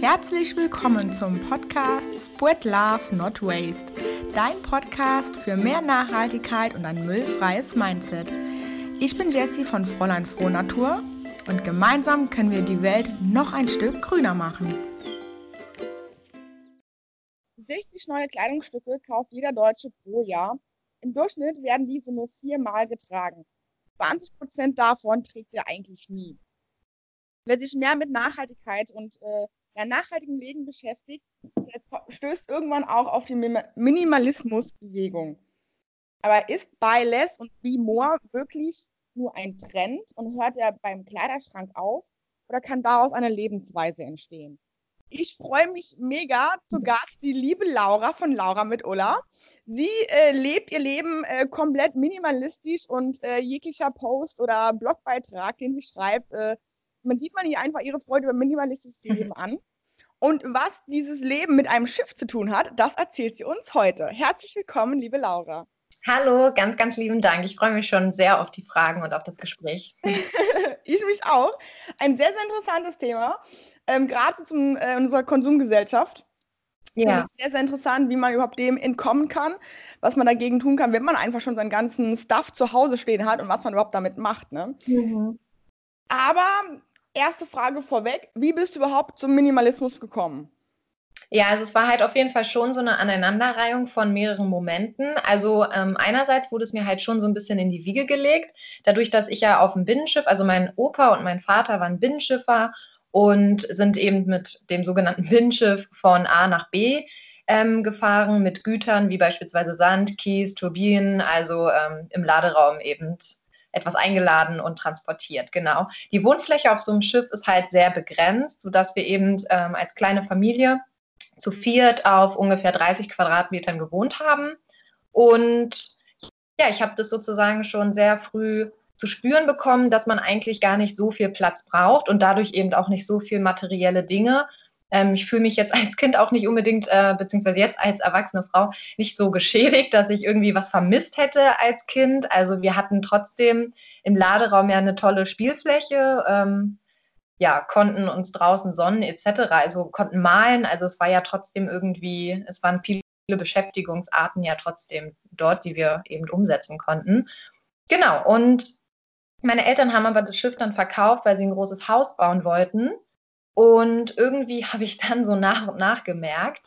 Herzlich willkommen zum Podcast Spread Love Not Waste, dein Podcast für mehr Nachhaltigkeit und ein müllfreies Mindset. Ich bin Jessie von Fräulein Frohnatur und gemeinsam können wir die Welt noch ein Stück grüner machen. 60 neue Kleidungsstücke kauft jeder Deutsche pro Jahr. Im Durchschnitt werden diese nur viermal getragen. 20 Prozent davon trägt er eigentlich nie. Wer sich mehr mit Nachhaltigkeit und äh, ja, nachhaltigem Leben beschäftigt, stößt irgendwann auch auf die Minimalismusbewegung. Aber ist Buy Less und Be More wirklich nur ein Trend und hört er beim Kleiderschrank auf oder kann daraus eine Lebensweise entstehen? Ich freue mich mega zu Gast die liebe Laura von Laura mit Ulla. Sie äh, lebt ihr Leben äh, komplett minimalistisch und äh, jeglicher Post oder Blogbeitrag, den sie schreibt, äh, man sieht man ihr einfach ihre Freude über minimalistisches Leben an. Und was dieses Leben mit einem Schiff zu tun hat, das erzählt sie uns heute. Herzlich willkommen, liebe Laura. Hallo, ganz, ganz lieben Dank. Ich freue mich schon sehr auf die Fragen und auf das Gespräch. ich mich auch. Ein sehr, sehr interessantes Thema, ähm, gerade zu äh, unserer Konsumgesellschaft. Ja. Es ist sehr, sehr interessant, wie man überhaupt dem entkommen kann, was man dagegen tun kann, wenn man einfach schon seinen ganzen Stuff zu Hause stehen hat und was man überhaupt damit macht. Ne? Mhm. Aber erste Frage vorweg, wie bist du überhaupt zum Minimalismus gekommen? Ja, also es war halt auf jeden Fall schon so eine Aneinanderreihung von mehreren Momenten. Also ähm, einerseits wurde es mir halt schon so ein bisschen in die Wiege gelegt, dadurch, dass ich ja auf dem Binnenschiff, also mein Opa und mein Vater waren Binnenschiffer und sind eben mit dem sogenannten Binnenschiff von A nach B ähm, gefahren mit Gütern wie beispielsweise Sand, Kies, Turbinen, also ähm, im Laderaum eben etwas eingeladen und transportiert. Genau. Die Wohnfläche auf so einem Schiff ist halt sehr begrenzt, sodass wir eben ähm, als kleine Familie zu viert auf ungefähr 30 Quadratmetern gewohnt haben. Und ja, ich habe das sozusagen schon sehr früh zu spüren bekommen, dass man eigentlich gar nicht so viel Platz braucht und dadurch eben auch nicht so viel materielle Dinge, ähm, ich fühle mich jetzt als Kind auch nicht unbedingt, äh, beziehungsweise jetzt als erwachsene Frau, nicht so geschädigt, dass ich irgendwie was vermisst hätte als Kind. Also wir hatten trotzdem im Laderaum ja eine tolle Spielfläche. Ähm, ja, konnten uns draußen sonnen etc., also konnten malen. Also es war ja trotzdem irgendwie, es waren viele Beschäftigungsarten ja trotzdem dort, die wir eben umsetzen konnten. Genau, und meine Eltern haben aber das Schiff dann verkauft, weil sie ein großes Haus bauen wollten. Und irgendwie habe ich dann so nach und nach gemerkt,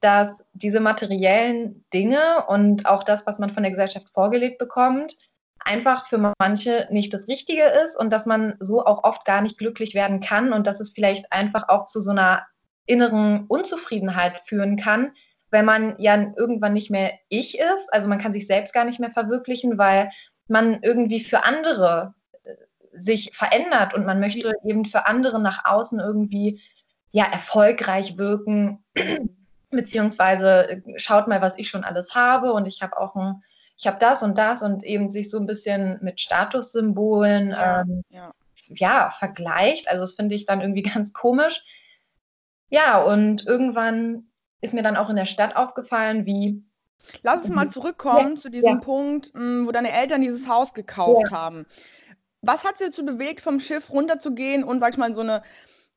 dass diese materiellen Dinge und auch das, was man von der Gesellschaft vorgelegt bekommt, einfach für manche nicht das Richtige ist und dass man so auch oft gar nicht glücklich werden kann und dass es vielleicht einfach auch zu so einer inneren Unzufriedenheit führen kann, wenn man ja irgendwann nicht mehr ich ist. Also man kann sich selbst gar nicht mehr verwirklichen, weil man irgendwie für andere sich verändert und man möchte eben für andere nach außen irgendwie ja erfolgreich wirken, beziehungsweise äh, schaut mal, was ich schon alles habe und ich habe auch ein, ich habe das und das und eben sich so ein bisschen mit Statussymbolen ja, ähm, ja. ja vergleicht. Also das finde ich dann irgendwie ganz komisch. Ja, und irgendwann ist mir dann auch in der Stadt aufgefallen, wie Lass uns mal zurückkommen ja, zu diesem ja. Punkt, mm, wo deine Eltern dieses Haus gekauft ja. haben was hat sie dazu bewegt, vom Schiff runterzugehen und, sag ich mal, in so eine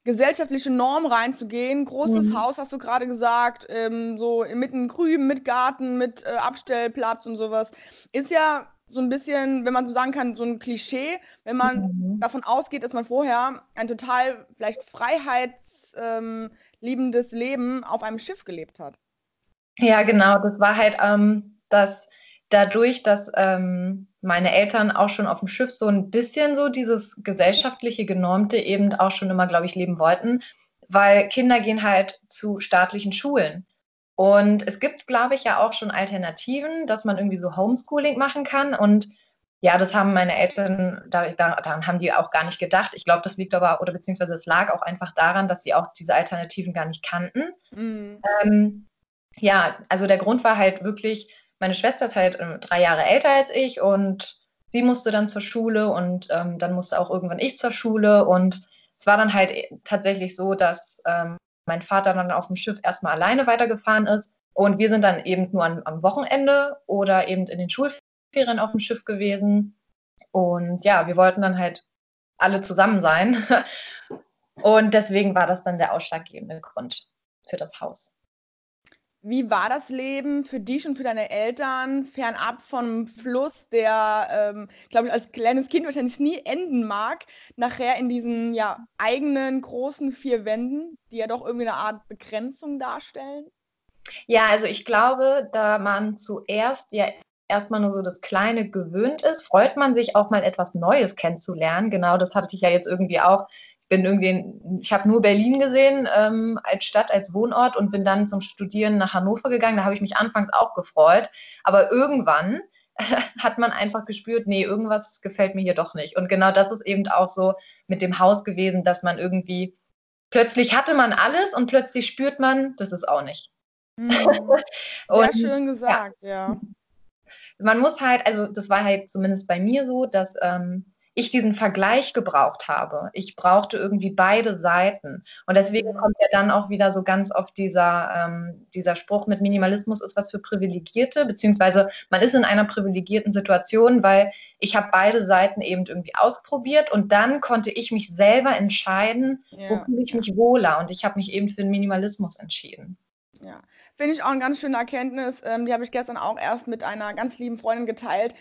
gesellschaftliche Norm reinzugehen? Großes mhm. Haus, hast du gerade gesagt, ähm, so mitten Grün, mit Garten, mit äh, Abstellplatz und sowas. Ist ja so ein bisschen, wenn man so sagen kann, so ein Klischee, wenn man mhm. davon ausgeht, dass man vorher ein total vielleicht freiheitsliebendes ähm, Leben auf einem Schiff gelebt hat. Ja, genau. Das war halt ähm, das dadurch, dass ähm, meine Eltern auch schon auf dem Schiff so ein bisschen so dieses gesellschaftliche Genormte eben auch schon immer, glaube ich, leben wollten, weil Kinder gehen halt zu staatlichen Schulen. Und es gibt, glaube ich, ja auch schon Alternativen, dass man irgendwie so Homeschooling machen kann. Und ja, das haben meine Eltern, da, daran haben die auch gar nicht gedacht. Ich glaube, das liegt aber, oder beziehungsweise es lag auch einfach daran, dass sie auch diese Alternativen gar nicht kannten. Mhm. Ähm, ja, also der Grund war halt wirklich, meine Schwester ist halt äh, drei Jahre älter als ich und sie musste dann zur Schule und ähm, dann musste auch irgendwann ich zur Schule und es war dann halt tatsächlich so, dass ähm, mein Vater dann auf dem Schiff erstmal alleine weitergefahren ist und wir sind dann eben nur an, am Wochenende oder eben in den Schulferien auf dem Schiff gewesen und ja, wir wollten dann halt alle zusammen sein. Und deswegen war das dann der ausschlaggebende Grund für das Haus. Wie war das Leben für dich und für deine Eltern fernab vom Fluss, der, ähm, glaube ich, als kleines Kind wahrscheinlich nie enden mag, nachher in diesen ja, eigenen großen vier Wänden, die ja doch irgendwie eine Art Begrenzung darstellen? Ja, also ich glaube, da man zuerst ja erstmal nur so das Kleine gewöhnt ist, freut man sich auch mal etwas Neues kennenzulernen. Genau, das hatte ich ja jetzt irgendwie auch bin irgendwie, ich habe nur Berlin gesehen ähm, als Stadt, als Wohnort und bin dann zum Studieren nach Hannover gegangen. Da habe ich mich anfangs auch gefreut. Aber irgendwann hat man einfach gespürt, nee, irgendwas gefällt mir hier doch nicht. Und genau das ist eben auch so mit dem Haus gewesen, dass man irgendwie, plötzlich hatte man alles und plötzlich spürt man, das ist auch nicht. Mhm. Sehr und, schön gesagt, ja. ja. Man muss halt, also das war halt zumindest bei mir so, dass ähm, ich diesen Vergleich gebraucht habe. Ich brauchte irgendwie beide Seiten. Und deswegen mhm. kommt ja dann auch wieder so ganz oft dieser, ähm, dieser Spruch mit Minimalismus ist was für Privilegierte, beziehungsweise man ist in einer privilegierten Situation, weil ich habe beide Seiten eben irgendwie ausprobiert und dann konnte ich mich selber entscheiden, ja. wo fühle ich mich wohler. Und ich habe mich eben für den Minimalismus entschieden. Ja, finde ich auch eine ganz schöne Erkenntnis. Ähm, die habe ich gestern auch erst mit einer ganz lieben Freundin geteilt,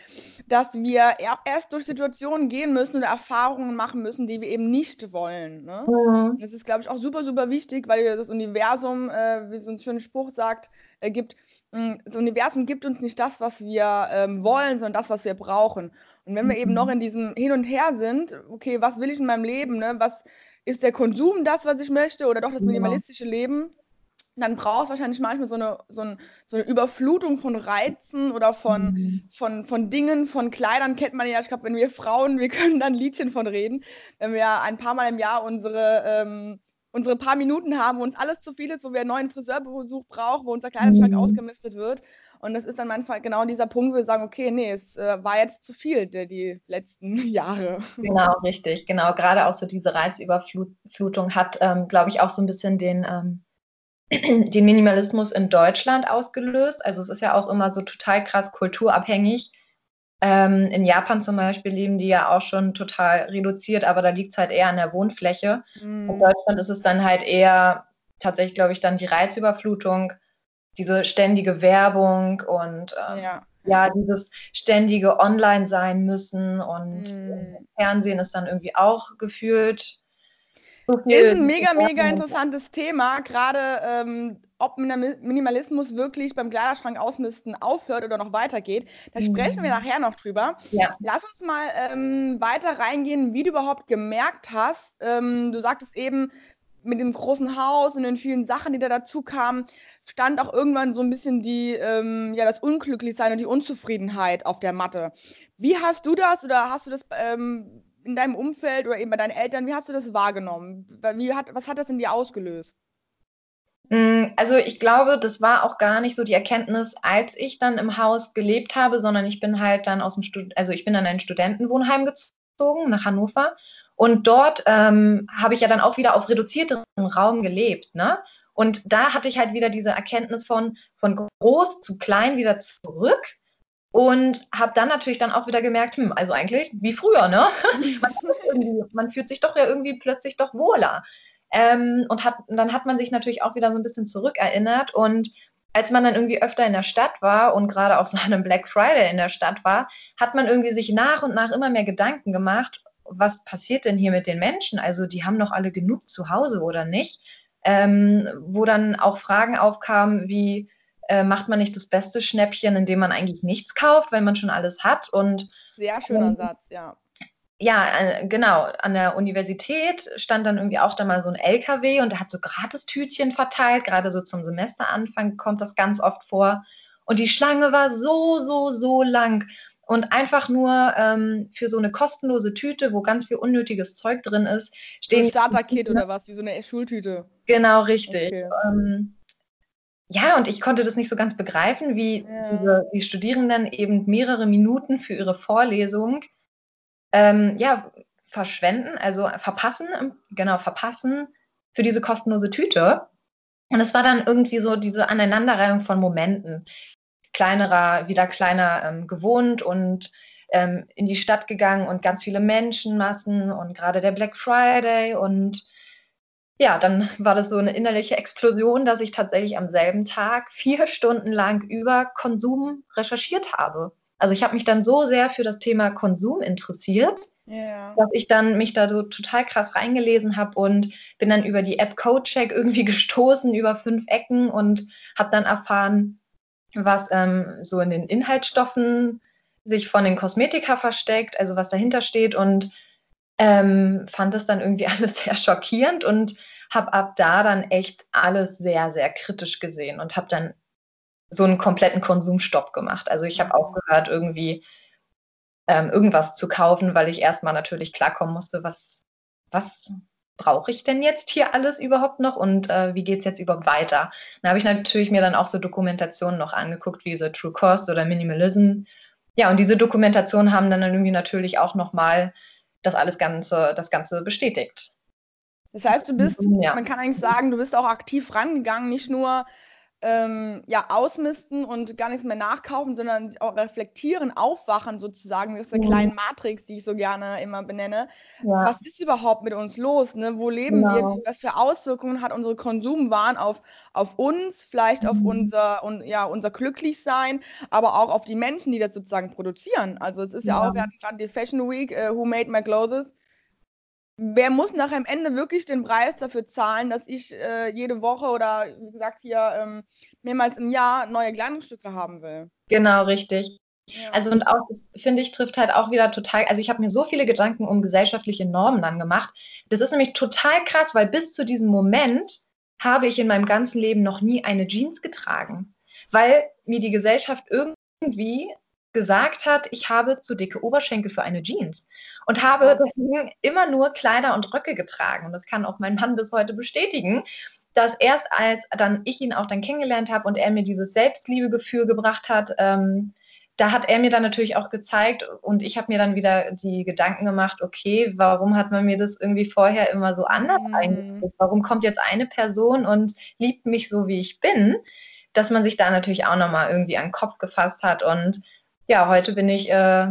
dass wir erst durch Situationen gehen müssen oder Erfahrungen machen müssen, die wir eben nicht wollen. Ne? Mhm. Das ist, glaube ich, auch super, super wichtig, weil das Universum, äh, wie so ein schöner Spruch sagt, äh, gibt, mh, hm, das Universum gibt uns nicht das, was wir ähm, wollen, sondern das, was wir brauchen. Und wenn wir eben noch mhm. in diesem Hin und Her sind, okay, was will ich in meinem Leben? Ne? Was ist der Konsum das, was ich möchte, oder doch das minimalistische Leben? Dann brauchst du wahrscheinlich manchmal so eine, so, ein, so eine Überflutung von Reizen oder von, mhm. von, von Dingen, von Kleidern kennt man ja. Ich glaube, wenn wir Frauen, wir können dann Liedchen von reden, wenn wir ein paar Mal im Jahr unsere, ähm, unsere paar Minuten haben, wo uns alles zu viel ist, wo wir einen neuen Friseurbesuch brauchen, wo unser Kleiderschrank mhm. ausgemistet wird. Und das ist dann manchmal genau dieser Punkt, wo wir sagen, okay, nee, es äh, war jetzt zu viel die, die letzten Jahre. Genau, richtig. Genau, gerade auch so diese Reizüberflutung hat, ähm, glaube ich, auch so ein bisschen den ähm, den Minimalismus in Deutschland ausgelöst. Also es ist ja auch immer so total krass kulturabhängig. Ähm, in Japan zum Beispiel leben die ja auch schon total reduziert, aber da liegt es halt eher an der Wohnfläche. Mm. In Deutschland ist es dann halt eher tatsächlich, glaube ich, dann die Reizüberflutung, diese ständige Werbung und ähm, ja. ja. dieses ständige Online sein müssen und mm. Fernsehen ist dann irgendwie auch gefühlt ist ein mega, mega interessantes Thema, gerade ähm, ob Minimalismus wirklich beim Kleiderschrank ausmisten aufhört oder noch weitergeht. Da mhm. sprechen wir nachher noch drüber. Ja. Lass uns mal ähm, weiter reingehen, wie du überhaupt gemerkt hast. Ähm, du sagtest eben, mit dem großen Haus und den vielen Sachen, die da dazu kamen, stand auch irgendwann so ein bisschen die, ähm, ja, das Unglücklichsein und die Unzufriedenheit auf der Matte. Wie hast du das oder hast du das ähm, in deinem Umfeld oder eben bei deinen Eltern, wie hast du das wahrgenommen? Wie hat, was hat das in dir ausgelöst? Mm, also ich glaube, das war auch gar nicht so die Erkenntnis, als ich dann im Haus gelebt habe, sondern ich bin halt dann aus dem Stud also ich bin in ein Studentenwohnheim gezogen nach Hannover und dort ähm, habe ich ja dann auch wieder auf reduzierterem Raum gelebt, ne? Und da hatte ich halt wieder diese Erkenntnis von von groß zu klein wieder zurück und habe dann natürlich dann auch wieder gemerkt, hm, also eigentlich wie früher, ne? man, man, fühlt sich doch ja irgendwie plötzlich doch wohler. Ähm, und hat, dann hat man sich natürlich auch wieder so ein bisschen zurückerinnert. Und als man dann irgendwie öfter in der Stadt war und gerade auch so einem Black Friday in der Stadt war, hat man irgendwie sich nach und nach immer mehr Gedanken gemacht, was passiert denn hier mit den Menschen? Also die haben doch alle genug zu Hause oder nicht? Ähm, wo dann auch Fragen aufkamen wie, äh, macht man nicht das beste Schnäppchen, indem man eigentlich nichts kauft, weil man schon alles hat. Und sehr schöner ähm, Satz, ja. Ja, äh, genau. An der Universität stand dann irgendwie auch da mal so ein LKW und der hat so Gratistütchen verteilt. Gerade so zum Semesteranfang kommt das ganz oft vor. Und die Schlange war so, so, so lang. Und einfach nur ähm, für so eine kostenlose Tüte, wo ganz viel unnötiges Zeug drin ist, stehen. Ein Starterkit oder was, wie so eine Schultüte. Genau, richtig. Okay. Ähm, ja, und ich konnte das nicht so ganz begreifen, wie ja. die Studierenden eben mehrere Minuten für ihre Vorlesung ähm, ja, verschwenden, also verpassen, genau, verpassen für diese kostenlose Tüte. Und es war dann irgendwie so diese Aneinanderreihung von Momenten. Kleinerer, wieder kleiner ähm, gewohnt und ähm, in die Stadt gegangen und ganz viele Menschenmassen und gerade der Black Friday und ja, dann war das so eine innerliche Explosion, dass ich tatsächlich am selben Tag vier Stunden lang über Konsum recherchiert habe. Also ich habe mich dann so sehr für das Thema Konsum interessiert, yeah. dass ich dann mich da so total krass reingelesen habe und bin dann über die App CodeCheck irgendwie gestoßen über fünf Ecken und habe dann erfahren, was ähm, so in den Inhaltsstoffen sich von den Kosmetika versteckt, also was dahinter steht und ähm, fand es dann irgendwie alles sehr schockierend und habe ab da dann echt alles sehr, sehr kritisch gesehen und habe dann so einen kompletten Konsumstopp gemacht. Also ich habe mhm. aufgehört, irgendwie ähm, irgendwas zu kaufen, weil ich erstmal natürlich klarkommen musste, was, was brauche ich denn jetzt hier alles überhaupt noch und äh, wie geht es jetzt überhaupt weiter? Dann habe ich natürlich mir dann auch so Dokumentationen noch angeguckt, wie diese True Cost oder Minimalism. Ja, und diese Dokumentationen haben dann irgendwie natürlich auch nochmal das alles Ganze, das Ganze bestätigt. Das heißt, du bist, ja. man kann eigentlich sagen, du bist auch aktiv rangegangen, nicht nur ähm, ja, ausmisten und gar nichts mehr nachkaufen, sondern auch reflektieren, aufwachen sozusagen, ist eine mhm. kleine Matrix, die ich so gerne immer benenne. Ja. Was ist überhaupt mit uns los? Ne? Wo leben genau. wir? Was für Auswirkungen hat unsere Konsumwahn auf, auf uns, vielleicht mhm. auf unser, und, ja, unser Glücklichsein, aber auch auf die Menschen, die das sozusagen produzieren. Also es ist ja, ja auch, wir hatten gerade die Fashion Week, uh, Who Made My Clothes, wer muss nachher am Ende wirklich den Preis dafür zahlen, dass ich äh, jede Woche oder wie gesagt hier ähm, mehrmals im Jahr neue Kleidungsstücke haben will? Genau, richtig. Ja. Also und auch, finde ich, trifft halt auch wieder total, also ich habe mir so viele Gedanken um gesellschaftliche Normen dann gemacht. Das ist nämlich total krass, weil bis zu diesem Moment habe ich in meinem ganzen Leben noch nie eine Jeans getragen, weil mir die Gesellschaft irgendwie gesagt hat, ich habe zu dicke Oberschenkel für eine Jeans und habe deswegen immer nur Kleider und Röcke getragen. Und das kann auch mein Mann bis heute bestätigen, dass erst als dann ich ihn auch dann kennengelernt habe und er mir dieses Selbstliebegefühl gebracht hat, ähm, da hat er mir dann natürlich auch gezeigt und ich habe mir dann wieder die Gedanken gemacht, okay, warum hat man mir das irgendwie vorher immer so anders mhm. eingeführt? Warum kommt jetzt eine Person und liebt mich so, wie ich bin? Dass man sich da natürlich auch nochmal irgendwie an den Kopf gefasst hat und ja, heute bin ich äh,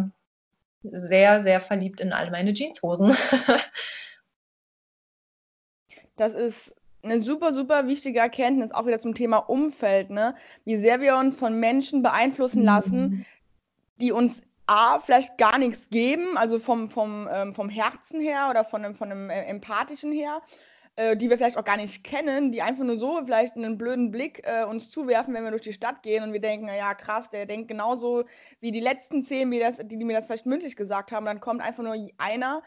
sehr, sehr verliebt in all meine Jeanshosen. das ist eine super, super wichtige Erkenntnis, auch wieder zum Thema Umfeld, ne? Wie sehr wir uns von Menschen beeinflussen lassen, mhm. die uns A, vielleicht gar nichts geben, also vom, vom, ähm, vom Herzen her oder von einem, von einem äh, empathischen her äh, die wir vielleicht auch gar nicht kennen, die einfach nur so vielleicht einen blöden Blick äh, uns zuwerfen, wenn wir durch die Stadt gehen und wir denken, ja krass, der denkt genauso wie die letzten zehn, die, das, die, die mir das vielleicht mündlich gesagt haben. Dann kommt einfach nur einer,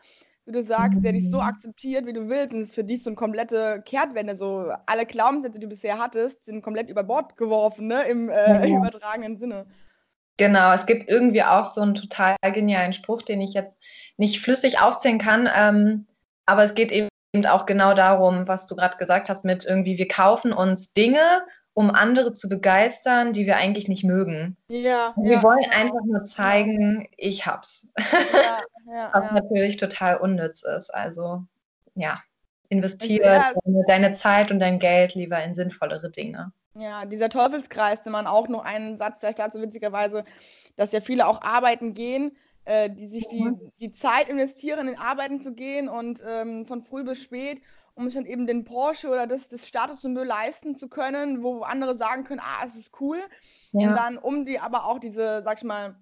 wie du sagst, der dich so akzeptiert, wie du willst. Und es ist für dich so eine komplette Kehrtwende. So alle Glaubenssätze, die du bisher hattest, sind komplett über Bord geworfen, ne? im äh, ja. übertragenen Sinne. Genau, es gibt irgendwie auch so einen total genialen Spruch, den ich jetzt nicht flüssig aufzählen kann. Ähm, aber es geht eben auch genau darum, was du gerade gesagt hast, mit irgendwie, wir kaufen uns Dinge, um andere zu begeistern, die wir eigentlich nicht mögen. Ja. Wir ja, wollen ja. einfach nur zeigen, ich hab's. Ja, ja, was natürlich total unnütz ist. Also, ja, investiere deine, deine Zeit und dein Geld lieber in sinnvollere Dinge. Ja, dieser Teufelskreis, den man auch noch einen Satz vielleicht dazu witzigerweise, dass ja viele auch arbeiten gehen, äh, die sich die, die Zeit investieren, in Arbeiten zu gehen und ähm, von früh bis spät, um sich dann eben den Porsche oder das, das Statussymbol leisten zu können, wo andere sagen können, ah, es ist cool. Ja. Und dann, um die aber auch diese, sag ich mal,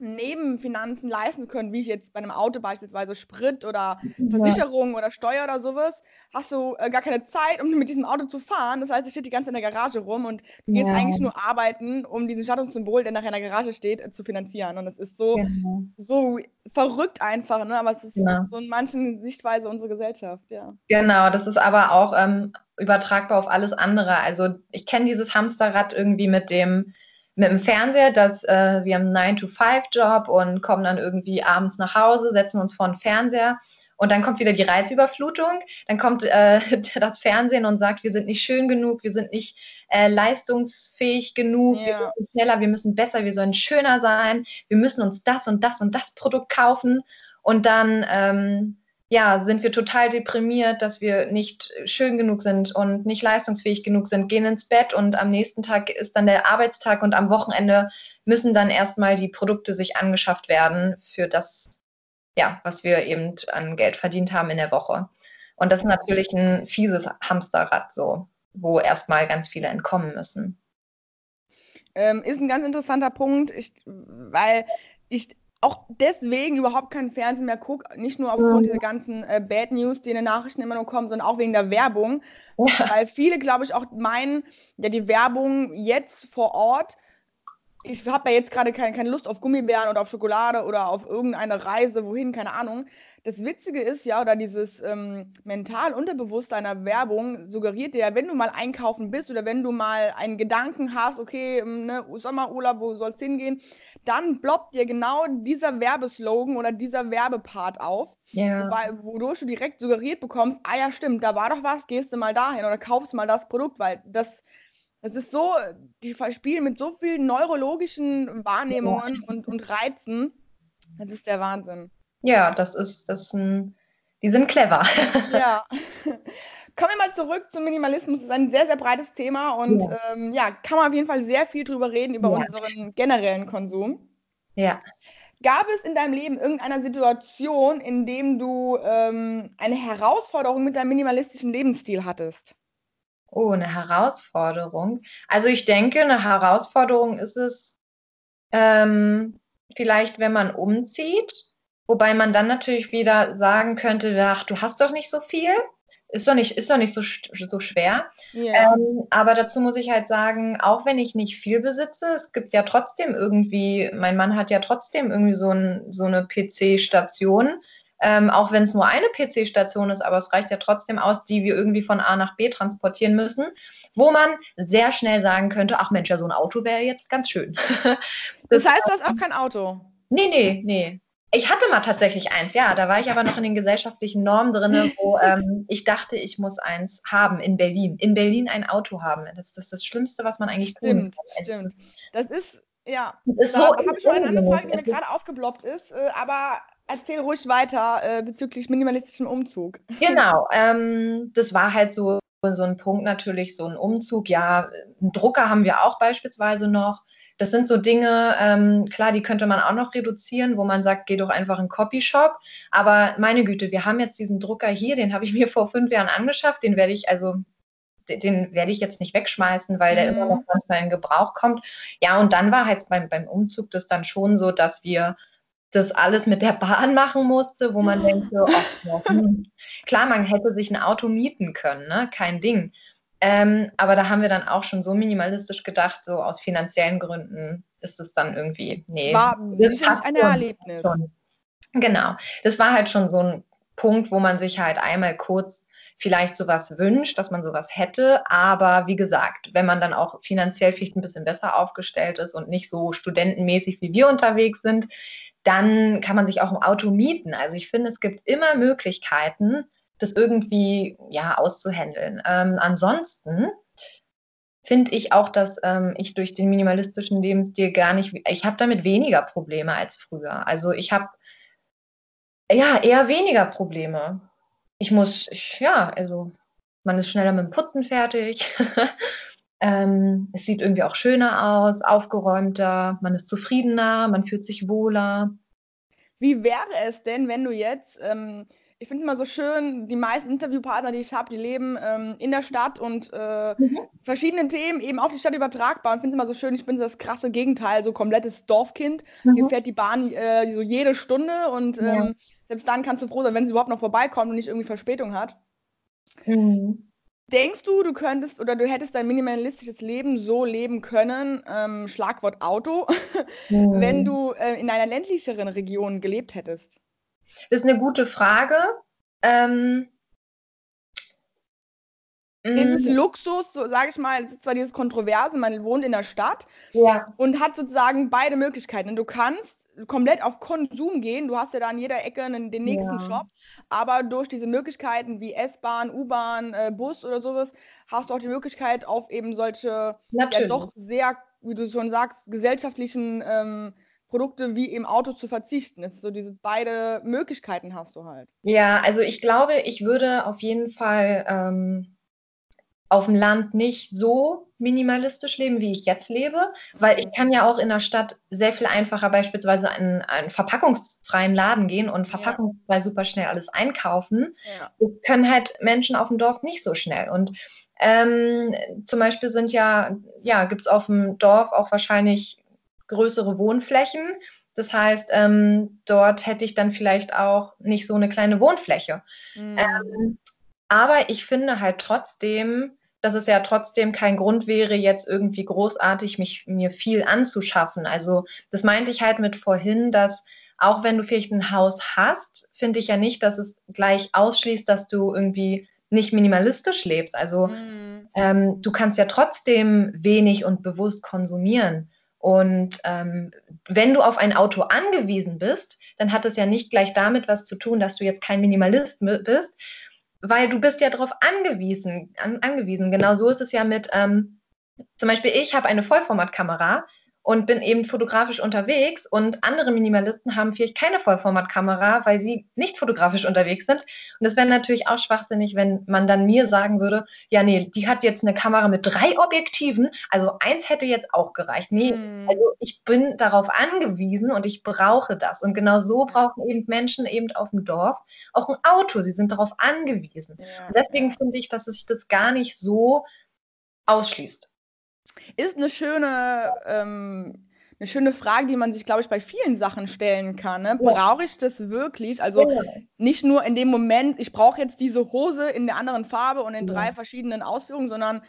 Nebenfinanzen leisten können, wie ich jetzt bei einem Auto beispielsweise Sprit oder Versicherung ja. oder Steuer oder sowas, hast du äh, gar keine Zeit, um mit diesem Auto zu fahren. Das heißt, es steht die ganze Zeit in der Garage rum und du ja. gehst eigentlich nur arbeiten, um diesen Statussymbol, der nachher in der Garage steht, äh, zu finanzieren. Und es ist so, genau. so verrückt einfach, ne? aber es ist genau. so in manchen Sichtweise unsere Gesellschaft, ja. Genau, das ist aber auch ähm, übertragbar auf alles andere. Also ich kenne dieses Hamsterrad irgendwie mit dem mit dem Fernseher, dass äh, wir haben einen 9-to-5-Job und kommen dann irgendwie abends nach Hause, setzen uns vor den Fernseher und dann kommt wieder die Reizüberflutung, dann kommt äh, das Fernsehen und sagt, wir sind nicht schön genug, wir sind nicht äh, leistungsfähig genug, ja. wir müssen schneller, wir müssen besser, wir sollen schöner sein, wir müssen uns das und das und das Produkt kaufen und dann ähm, ja, sind wir total deprimiert, dass wir nicht schön genug sind und nicht leistungsfähig genug sind, gehen ins Bett und am nächsten Tag ist dann der Arbeitstag und am Wochenende müssen dann erstmal die Produkte sich angeschafft werden für das, ja, was wir eben an Geld verdient haben in der Woche. Und das ist natürlich ein fieses Hamsterrad so, wo erstmal ganz viele entkommen müssen. Ähm, ist ein ganz interessanter Punkt, ich, weil ich auch deswegen überhaupt kein Fernsehen mehr gucke, nicht nur aufgrund mhm. dieser ganzen äh, Bad News, die in den Nachrichten immer nur kommen, sondern auch wegen der Werbung. Ja. Weil viele, glaube ich, auch meinen, ja, die Werbung jetzt vor Ort, ich habe ja jetzt gerade keine, keine Lust auf Gummibären oder auf Schokolade oder auf irgendeine Reise, wohin, keine Ahnung. Das Witzige ist ja, oder dieses ähm, mental Unterbewusstsein der Werbung suggeriert dir ja, wenn du mal einkaufen bist oder wenn du mal einen Gedanken hast, okay, ähm, ne, Sommerurlaub, wo soll es hingehen, dann ploppt dir genau dieser Werbeslogan oder dieser Werbepart auf, yeah. wobei, wodurch du direkt suggeriert bekommst, ah ja, stimmt, da war doch was, gehst du mal dahin oder kaufst mal das Produkt, weil das, das ist so, die spielen mit so vielen neurologischen Wahrnehmungen und, und Reizen, das ist der Wahnsinn. Ja, das ist, das ist ein, die sind clever. Ja. Kommen wir mal zurück zum Minimalismus. Das ist ein sehr, sehr breites Thema und ja, ähm, ja kann man auf jeden Fall sehr viel drüber reden, über ja. unseren generellen Konsum. Ja. Gab es in deinem Leben irgendeine Situation, in dem du ähm, eine Herausforderung mit deinem minimalistischen Lebensstil hattest? Oh, eine Herausforderung. Also ich denke, eine Herausforderung ist es ähm, vielleicht, wenn man umzieht, wobei man dann natürlich wieder sagen könnte, ach, du hast doch nicht so viel. Ist doch nicht, ist doch nicht so, so schwer. Yeah. Ähm, aber dazu muss ich halt sagen, auch wenn ich nicht viel besitze, es gibt ja trotzdem irgendwie, mein Mann hat ja trotzdem irgendwie so, ein, so eine PC-Station, ähm, auch wenn es nur eine PC-Station ist, aber es reicht ja trotzdem aus, die wir irgendwie von A nach B transportieren müssen, wo man sehr schnell sagen könnte, ach Mensch, ja, so ein Auto wäre jetzt ganz schön. das, das heißt, du hast auch kein Auto? Nee, nee, nee. Ich hatte mal tatsächlich eins, ja. Da war ich aber noch in den gesellschaftlichen Normen drin, wo ähm, ich dachte, ich muss eins haben in Berlin. In Berlin ein Auto haben. Das, das ist das Schlimmste, was man eigentlich stimmt, tun kann. Stimmt. Das ist, ja. Das ist da so habe ich schon eine andere Frage, die mir gerade aufgeploppt ist. Äh, aber erzähl ruhig weiter äh, bezüglich minimalistischem Umzug. Genau. Ähm, das war halt so, so ein Punkt natürlich, so ein Umzug. Ja, einen Drucker haben wir auch beispielsweise noch das sind so Dinge, ähm, klar, die könnte man auch noch reduzieren, wo man sagt, geh doch einfach in einen Copyshop. Aber meine Güte, wir haben jetzt diesen Drucker hier, den habe ich mir vor fünf Jahren angeschafft, den werde ich also den werde ich jetzt nicht wegschmeißen, weil der mhm. immer noch manchmal in Gebrauch kommt. Ja, und dann war halt beim, beim Umzug das dann schon so, dass wir das alles mit der Bahn machen musste, wo man denkt, so, hm. klar, man hätte sich ein Auto mieten können, ne? kein Ding. Ähm, aber da haben wir dann auch schon so minimalistisch gedacht, so aus finanziellen Gründen ist es dann irgendwie, nee. War sicherlich ein Erlebnis. Schon. Genau. Das war halt schon so ein Punkt, wo man sich halt einmal kurz vielleicht sowas wünscht, dass man sowas hätte. Aber wie gesagt, wenn man dann auch finanziell vielleicht ein bisschen besser aufgestellt ist und nicht so studentenmäßig wie wir unterwegs sind, dann kann man sich auch ein Auto mieten. Also ich finde, es gibt immer Möglichkeiten, das irgendwie ja auszuhändeln. Ähm, ansonsten finde ich auch, dass ähm, ich durch den minimalistischen Lebensstil gar nicht, ich habe damit weniger Probleme als früher. Also ich habe ja eher weniger Probleme. Ich muss, ich, ja, also man ist schneller mit dem Putzen fertig. ähm, es sieht irgendwie auch schöner aus, aufgeräumter, man ist zufriedener, man fühlt sich wohler. Wie wäre es denn, wenn du jetzt ähm, ich finde es immer so schön, die meisten Interviewpartner, die ich habe, die leben ähm, in der Stadt und äh, mhm. verschiedene Themen eben auf die Stadt übertragbar. Und finde es immer so schön, ich bin das krasse Gegenteil, so komplettes Dorfkind. Mhm. Hier fährt die Bahn äh, so jede Stunde und ähm, ja. selbst dann kannst du froh sein, wenn sie überhaupt noch vorbeikommt und nicht irgendwie Verspätung hat. Mhm. Denkst du, du könntest oder du hättest dein minimalistisches Leben so leben können, ähm, Schlagwort Auto, wenn mhm. du äh, in einer ländlicheren Region gelebt hättest? Das ist eine gute Frage. Ähm, ist es mm. Luxus, so sage ich mal, es ist zwar dieses Kontroverse, man wohnt in der Stadt ja. und hat sozusagen beide Möglichkeiten. Du kannst komplett auf Konsum gehen, du hast ja da an jeder Ecke einen, den nächsten ja. Shop, aber durch diese Möglichkeiten wie S-Bahn, U-Bahn, äh, Bus oder sowas, hast du auch die Möglichkeit auf eben solche ja doch sehr, wie du schon sagst, gesellschaftlichen ähm, Produkte wie im Auto zu verzichten. Es ist so diese beide Möglichkeiten hast du halt. Ja, also ich glaube, ich würde auf jeden Fall ähm, auf dem Land nicht so minimalistisch leben, wie ich jetzt lebe, weil ich kann ja auch in der Stadt sehr viel einfacher beispielsweise in einen verpackungsfreien Laden gehen und verpackungsfrei ja. super schnell alles einkaufen. Ja. Das können halt Menschen auf dem Dorf nicht so schnell. Und ähm, zum Beispiel sind ja, ja, gibt es auf dem Dorf auch wahrscheinlich größere Wohnflächen. Das heißt, ähm, dort hätte ich dann vielleicht auch nicht so eine kleine Wohnfläche. Mhm. Ähm, aber ich finde halt trotzdem, dass es ja trotzdem kein Grund wäre, jetzt irgendwie großartig mich, mir viel anzuschaffen. Also das meinte ich halt mit vorhin, dass auch wenn du vielleicht ein Haus hast, finde ich ja nicht, dass es gleich ausschließt, dass du irgendwie nicht minimalistisch lebst. Also mhm. ähm, du kannst ja trotzdem wenig und bewusst konsumieren. Und ähm, wenn du auf ein Auto angewiesen bist, dann hat es ja nicht gleich damit was zu tun, dass du jetzt kein Minimalist bist, weil du bist ja darauf angewiesen, an, angewiesen. Genau so ist es ja mit, ähm, zum Beispiel ich habe eine Vollformatkamera und bin eben fotografisch unterwegs und andere Minimalisten haben vielleicht keine Vollformatkamera, weil sie nicht fotografisch unterwegs sind. Und das wäre natürlich auch schwachsinnig, wenn man dann mir sagen würde, ja, nee, die hat jetzt eine Kamera mit drei Objektiven, also eins hätte jetzt auch gereicht. Nee, hm. also ich bin darauf angewiesen und ich brauche das. Und genau so brauchen eben Menschen eben auf dem Dorf auch ein Auto. Sie sind darauf angewiesen. Ja, und deswegen finde ich, dass sich das gar nicht so ausschließt. Ist eine schöne, ähm, eine schöne Frage, die man sich, glaube ich, bei vielen Sachen stellen kann. Ne? Ja. Brauche ich das wirklich? Also ja. nicht nur in dem Moment, ich brauche jetzt diese Hose in der anderen Farbe und in ja. drei verschiedenen Ausführungen, sondern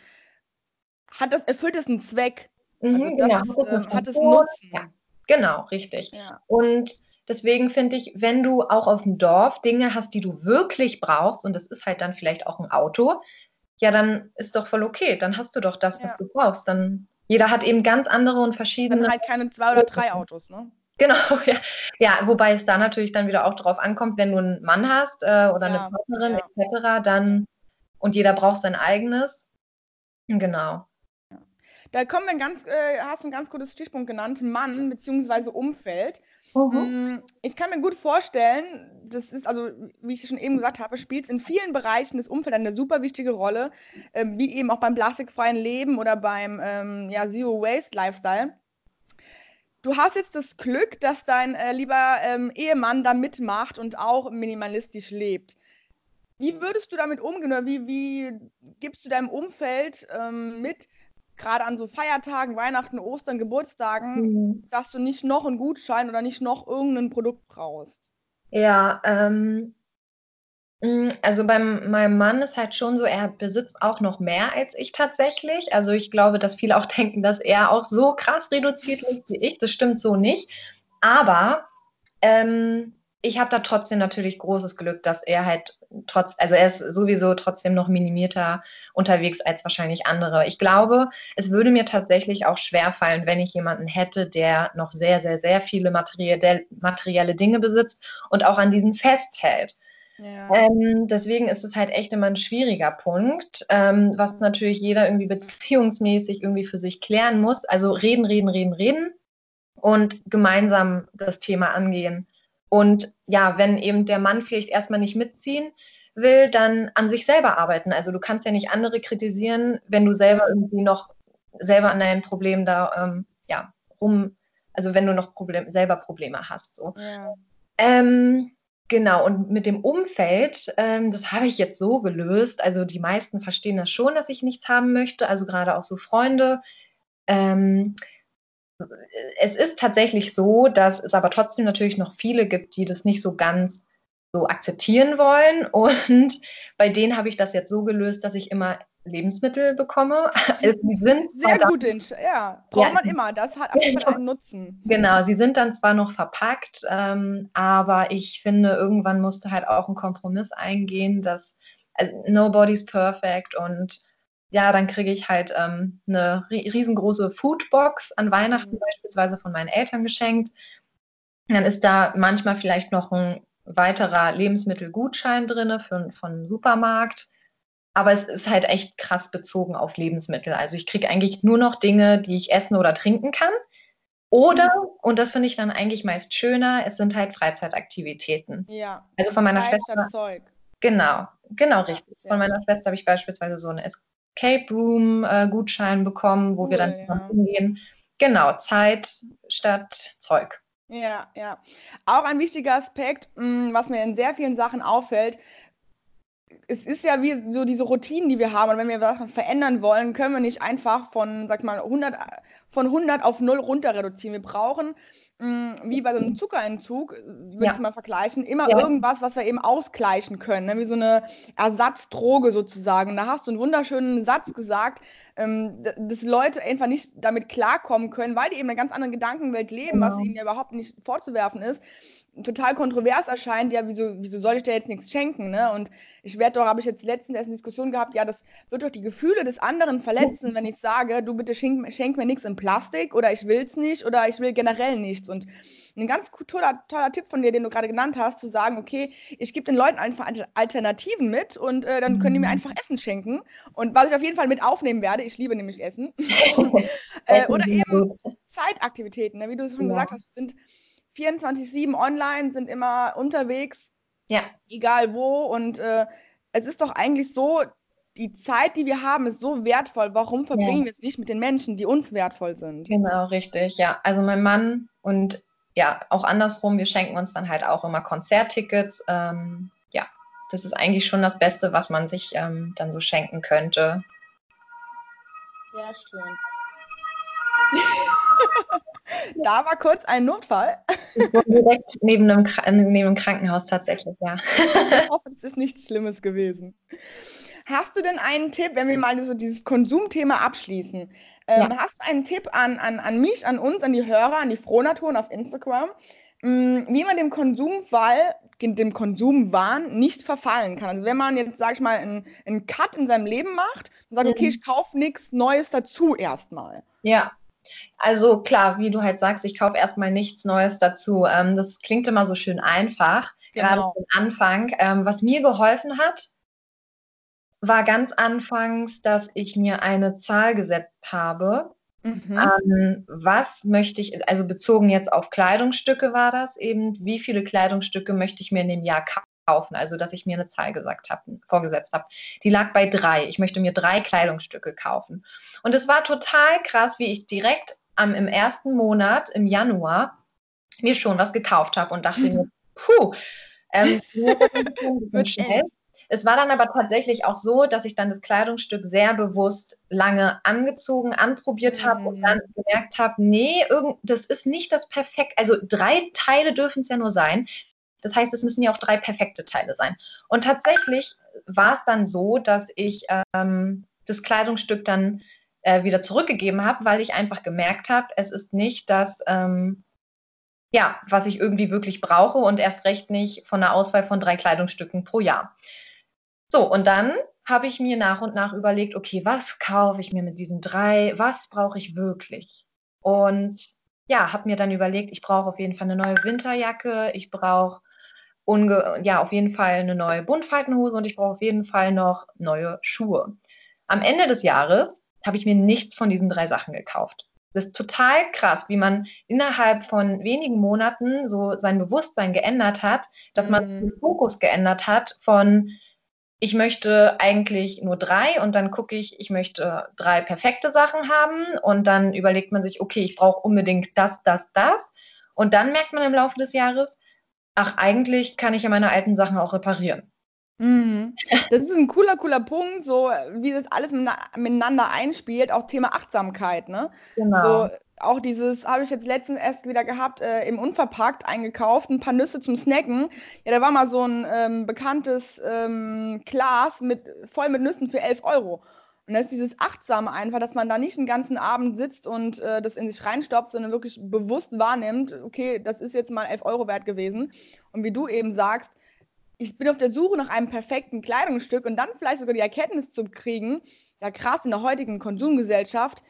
hat das, erfüllt es einen Zweck? Mhm, also genau. Ist, ähm, hat es Nutzen? Genau, richtig. Und deswegen finde ich, wenn du auch auf dem Dorf Dinge hast, die du wirklich brauchst, und das ist halt dann vielleicht auch ein Auto, ja, dann ist doch voll okay. Dann hast du doch das, was ja. du brauchst. Dann jeder hat eben ganz andere und verschiedene. Dann halt keine zwei oder drei Autos, ne? Genau, ja. ja. Wobei es da natürlich dann wieder auch drauf ankommt, wenn du einen Mann hast äh, oder ja, eine Partnerin etc., dann und jeder braucht sein eigenes. Genau. Da kommen wir ganz, äh, hast du ein ganz gutes Stichpunkt genannt, Mann bzw. Umfeld. Mhm. Ich kann mir gut vorstellen, das ist also, wie ich schon eben gesagt habe, spielt in vielen Bereichen des Umfelds eine super wichtige Rolle, ähm, wie eben auch beim plastikfreien Leben oder beim ähm, ja, Zero Waste Lifestyle. Du hast jetzt das Glück, dass dein äh, lieber ähm, Ehemann da mitmacht und auch minimalistisch lebt. Wie würdest du damit umgehen oder wie, wie gibst du deinem Umfeld ähm, mit, gerade an so Feiertagen, Weihnachten, Ostern, Geburtstagen, mhm. dass du nicht noch einen Gutschein oder nicht noch irgendein Produkt brauchst. Ja, ähm, mm, also bei meinem Mann ist halt schon so, er besitzt auch noch mehr als ich tatsächlich. Also ich glaube, dass viele auch denken, dass er auch so krass reduziert ist wie ich. Das stimmt so nicht. Aber ähm, ich habe da trotzdem natürlich großes Glück, dass er halt trotz, also er ist sowieso trotzdem noch minimierter unterwegs als wahrscheinlich andere. Ich glaube, es würde mir tatsächlich auch schwer fallen, wenn ich jemanden hätte, der noch sehr, sehr, sehr viele materielle, materielle Dinge besitzt und auch an diesen festhält. Ja. Ähm, deswegen ist es halt echt immer ein schwieriger Punkt, ähm, was natürlich jeder irgendwie beziehungsmäßig irgendwie für sich klären muss. Also reden, reden, reden, reden und gemeinsam das Thema angehen. Und ja, wenn eben der Mann vielleicht erstmal nicht mitziehen will, dann an sich selber arbeiten. Also du kannst ja nicht andere kritisieren, wenn du selber irgendwie noch selber an deinen Problemen da ähm, ja rum, also wenn du noch Problem, selber Probleme hast. So. Ja. Ähm, genau, und mit dem Umfeld, ähm, das habe ich jetzt so gelöst. Also die meisten verstehen das schon, dass ich nichts haben möchte, also gerade auch so Freunde. Ähm, es ist tatsächlich so, dass es aber trotzdem natürlich noch viele gibt, die das nicht so ganz so akzeptieren wollen. Und bei denen habe ich das jetzt so gelöst, dass ich immer Lebensmittel bekomme. Sie sind Sehr gut, ja. Braucht ja, man immer, das hat einfach einen Nutzen. Genau, sie sind dann zwar noch verpackt, ähm, aber ich finde, irgendwann musste halt auch ein Kompromiss eingehen, dass also, nobody's perfect und ja, dann kriege ich halt ähm, eine riesengroße Foodbox an Weihnachten mhm. beispielsweise von meinen Eltern geschenkt. Dann ist da manchmal vielleicht noch ein weiterer Lebensmittelgutschein drin für, von einem Supermarkt. Aber es ist halt echt krass bezogen auf Lebensmittel. Also ich kriege eigentlich nur noch Dinge, die ich essen oder trinken kann. Oder, mhm. und das finde ich dann eigentlich meist schöner, es sind halt Freizeitaktivitäten. Ja. Also von meiner Schwester. Zeug. Genau, genau richtig. Von meiner Schwester habe ich beispielsweise so eine Cape Room äh, Gutschein bekommen, wo cool, wir dann ja. hingehen. Genau, Zeit statt Zeug. Ja, ja. Auch ein wichtiger Aspekt, mh, mm, was mir in sehr vielen Sachen auffällt, es ist ja wie so diese Routinen, die wir haben. Und wenn wir Sachen verändern wollen, können wir nicht einfach von, sag mal, 100, von 100 auf 0 runter reduzieren. Wir brauchen wie bei so einem Zuckerentzug, äh, würde ich ja. es mal vergleichen, immer ja. irgendwas, was wir eben ausgleichen können, ne? wie so eine Ersatzdroge sozusagen. Da hast du einen wunderschönen Satz gesagt, ähm, dass Leute einfach nicht damit klarkommen können, weil die eben eine ganz andere Gedankenwelt leben, genau. was ihnen ja überhaupt nicht vorzuwerfen ist total kontrovers erscheint, ja, wieso, wieso soll ich dir jetzt nichts schenken, ne? Und ich werde doch, habe ich jetzt letztens erst eine Diskussion gehabt, ja, das wird doch die Gefühle des anderen verletzen, wenn ich sage, du bitte schenk, schenk mir nichts in Plastik oder ich will es nicht oder ich will generell nichts. Und ein ganz toller, toller Tipp von dir, den du gerade genannt hast, zu sagen, okay, ich gebe den Leuten einfach Alternativen mit und äh, dann können die mir mhm. einfach Essen schenken. Und was ich auf jeden Fall mit aufnehmen werde, ich liebe nämlich Essen. äh, oder eben Zeitaktivitäten, ne? wie du es schon ja. gesagt hast, sind 24-7 online, sind immer unterwegs. Ja. Egal wo. Und äh, es ist doch eigentlich so, die Zeit, die wir haben, ist so wertvoll. Warum verbringen ja. wir es nicht mit den Menschen, die uns wertvoll sind? Genau, richtig. Ja, also mein Mann und ja, auch andersrum, wir schenken uns dann halt auch immer Konzerttickets. Ähm, ja, das ist eigentlich schon das Beste, was man sich ähm, dann so schenken könnte. Ja, schön. da war kurz ein Notfall. Direkt neben einem, neben einem Krankenhaus tatsächlich, ja. ich hoffe, es ist nichts Schlimmes gewesen. Hast du denn einen Tipp, wenn wir mal so dieses Konsumthema abschließen? Ähm, ja. Hast du einen Tipp an, an, an mich, an uns, an die Hörer, an die Frohnaturen auf Instagram, mh, mm, wie man dem Konsumfall, dem Konsumwahn nicht verfallen kann? Also wenn man jetzt, sag ich mal, einen, einen Cut in seinem Leben macht und sagt, mhm. okay, ich kaufe nichts Neues dazu erstmal. Ja, also klar, wie du halt sagst, ich kaufe erstmal nichts Neues dazu. Ähm, das klingt immer so schön einfach, genau. gerade am Anfang. Ähm, was mir geholfen hat, war ganz anfangs, dass ich mir eine Zahl gesetzt habe. Mhm. Ähm, was möchte ich, also bezogen jetzt auf Kleidungsstücke war das eben, wie viele Kleidungsstücke möchte ich mir in dem Jahr kaufen? Also, dass ich mir eine Zahl gesagt habe, vorgesetzt habe. Die lag bei drei. Ich möchte mir drei Kleidungsstücke kaufen. Und es war total krass, wie ich direkt am, im ersten Monat, im Januar, mir schon was gekauft habe und dachte mir, puh, ähm, schnell. Es war dann aber tatsächlich auch so, dass ich dann das Kleidungsstück sehr bewusst lange angezogen, anprobiert habe mhm. und dann gemerkt habe, nee, irgend, das ist nicht das perfekt. Also drei Teile dürfen es ja nur sein. Das heißt, es müssen ja auch drei perfekte Teile sein. Und tatsächlich war es dann so, dass ich ähm, das Kleidungsstück dann äh, wieder zurückgegeben habe, weil ich einfach gemerkt habe, es ist nicht das, ähm, ja, was ich irgendwie wirklich brauche und erst recht nicht von einer Auswahl von drei Kleidungsstücken pro Jahr. So, und dann habe ich mir nach und nach überlegt, okay, was kaufe ich mir mit diesen drei? Was brauche ich wirklich? Und ja, habe mir dann überlegt, ich brauche auf jeden Fall eine neue Winterjacke, ich brauche ja, auf jeden Fall eine neue Buntfaltenhose und ich brauche auf jeden Fall noch neue Schuhe. Am Ende des Jahres habe ich mir nichts von diesen drei Sachen gekauft. Das ist total krass, wie man innerhalb von wenigen Monaten so sein Bewusstsein geändert hat, dass man mhm. den Fokus geändert hat von ich möchte eigentlich nur drei und dann gucke ich, ich möchte drei perfekte Sachen haben und dann überlegt man sich, okay, ich brauche unbedingt das, das, das. Und dann merkt man im Laufe des Jahres, ach, eigentlich kann ich ja meine alten Sachen auch reparieren. Mhm. Das ist ein cooler, cooler Punkt, so wie das alles miteinander einspielt, auch Thema Achtsamkeit, ne? Genau. So, auch dieses habe ich jetzt letztens erst wieder gehabt, äh, im Unverpackt eingekauft, ein paar Nüsse zum Snacken. Ja, da war mal so ein ähm, bekanntes ähm, Glas mit, voll mit Nüssen für 11 Euro. Und das ist dieses Achtsame einfach, dass man da nicht den ganzen Abend sitzt und äh, das in sich reinstoppt, sondern wirklich bewusst wahrnimmt, okay, das ist jetzt mal 11 Euro wert gewesen. Und wie du eben sagst, ich bin auf der Suche nach einem perfekten Kleidungsstück und dann vielleicht sogar die Erkenntnis zu kriegen, ja krass, in der heutigen Konsumgesellschaft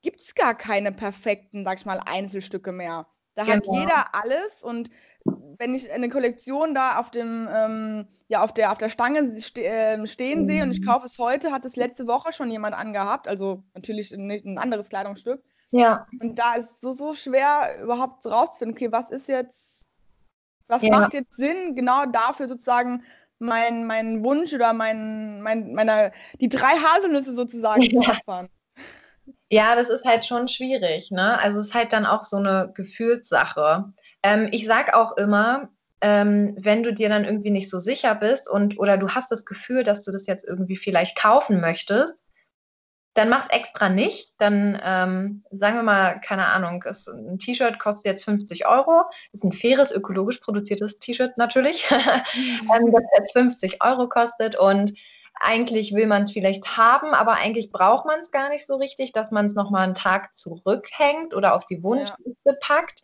gibt es gar keine perfekten, sag ich mal, Einzelstücke mehr. Da genau. hat jeder alles und wenn ich eine Kollektion da auf dem, ähm, ja, auf der, auf der Stange ste äh, stehen sehe und ich mhm. kaufe es heute, hat es letzte Woche schon jemand angehabt, also natürlich ein, ein anderes Kleidungsstück. Ja. Und da ist es so, so schwer, überhaupt rauszufinden, okay, was ist jetzt was ja. macht jetzt Sinn, genau dafür sozusagen mein, mein Wunsch oder mein, mein, meiner, die drei Haselnüsse sozusagen zu opfern. Ja, das ist halt schon schwierig, ne? Also es ist halt dann auch so eine Gefühlssache. Ähm, ich sag auch immer, ähm, wenn du dir dann irgendwie nicht so sicher bist und oder du hast das Gefühl, dass du das jetzt irgendwie vielleicht kaufen möchtest, dann mach's extra nicht. Dann ähm, sagen wir mal, keine Ahnung, ist, ein T-Shirt kostet jetzt 50 Euro, ist ein faires, ökologisch produziertes T-Shirt natürlich, ähm, das jetzt 50 Euro kostet und eigentlich will man es vielleicht haben, aber eigentlich braucht man es gar nicht so richtig, dass man es nochmal einen Tag zurückhängt oder auf die Wunschliste ja. packt.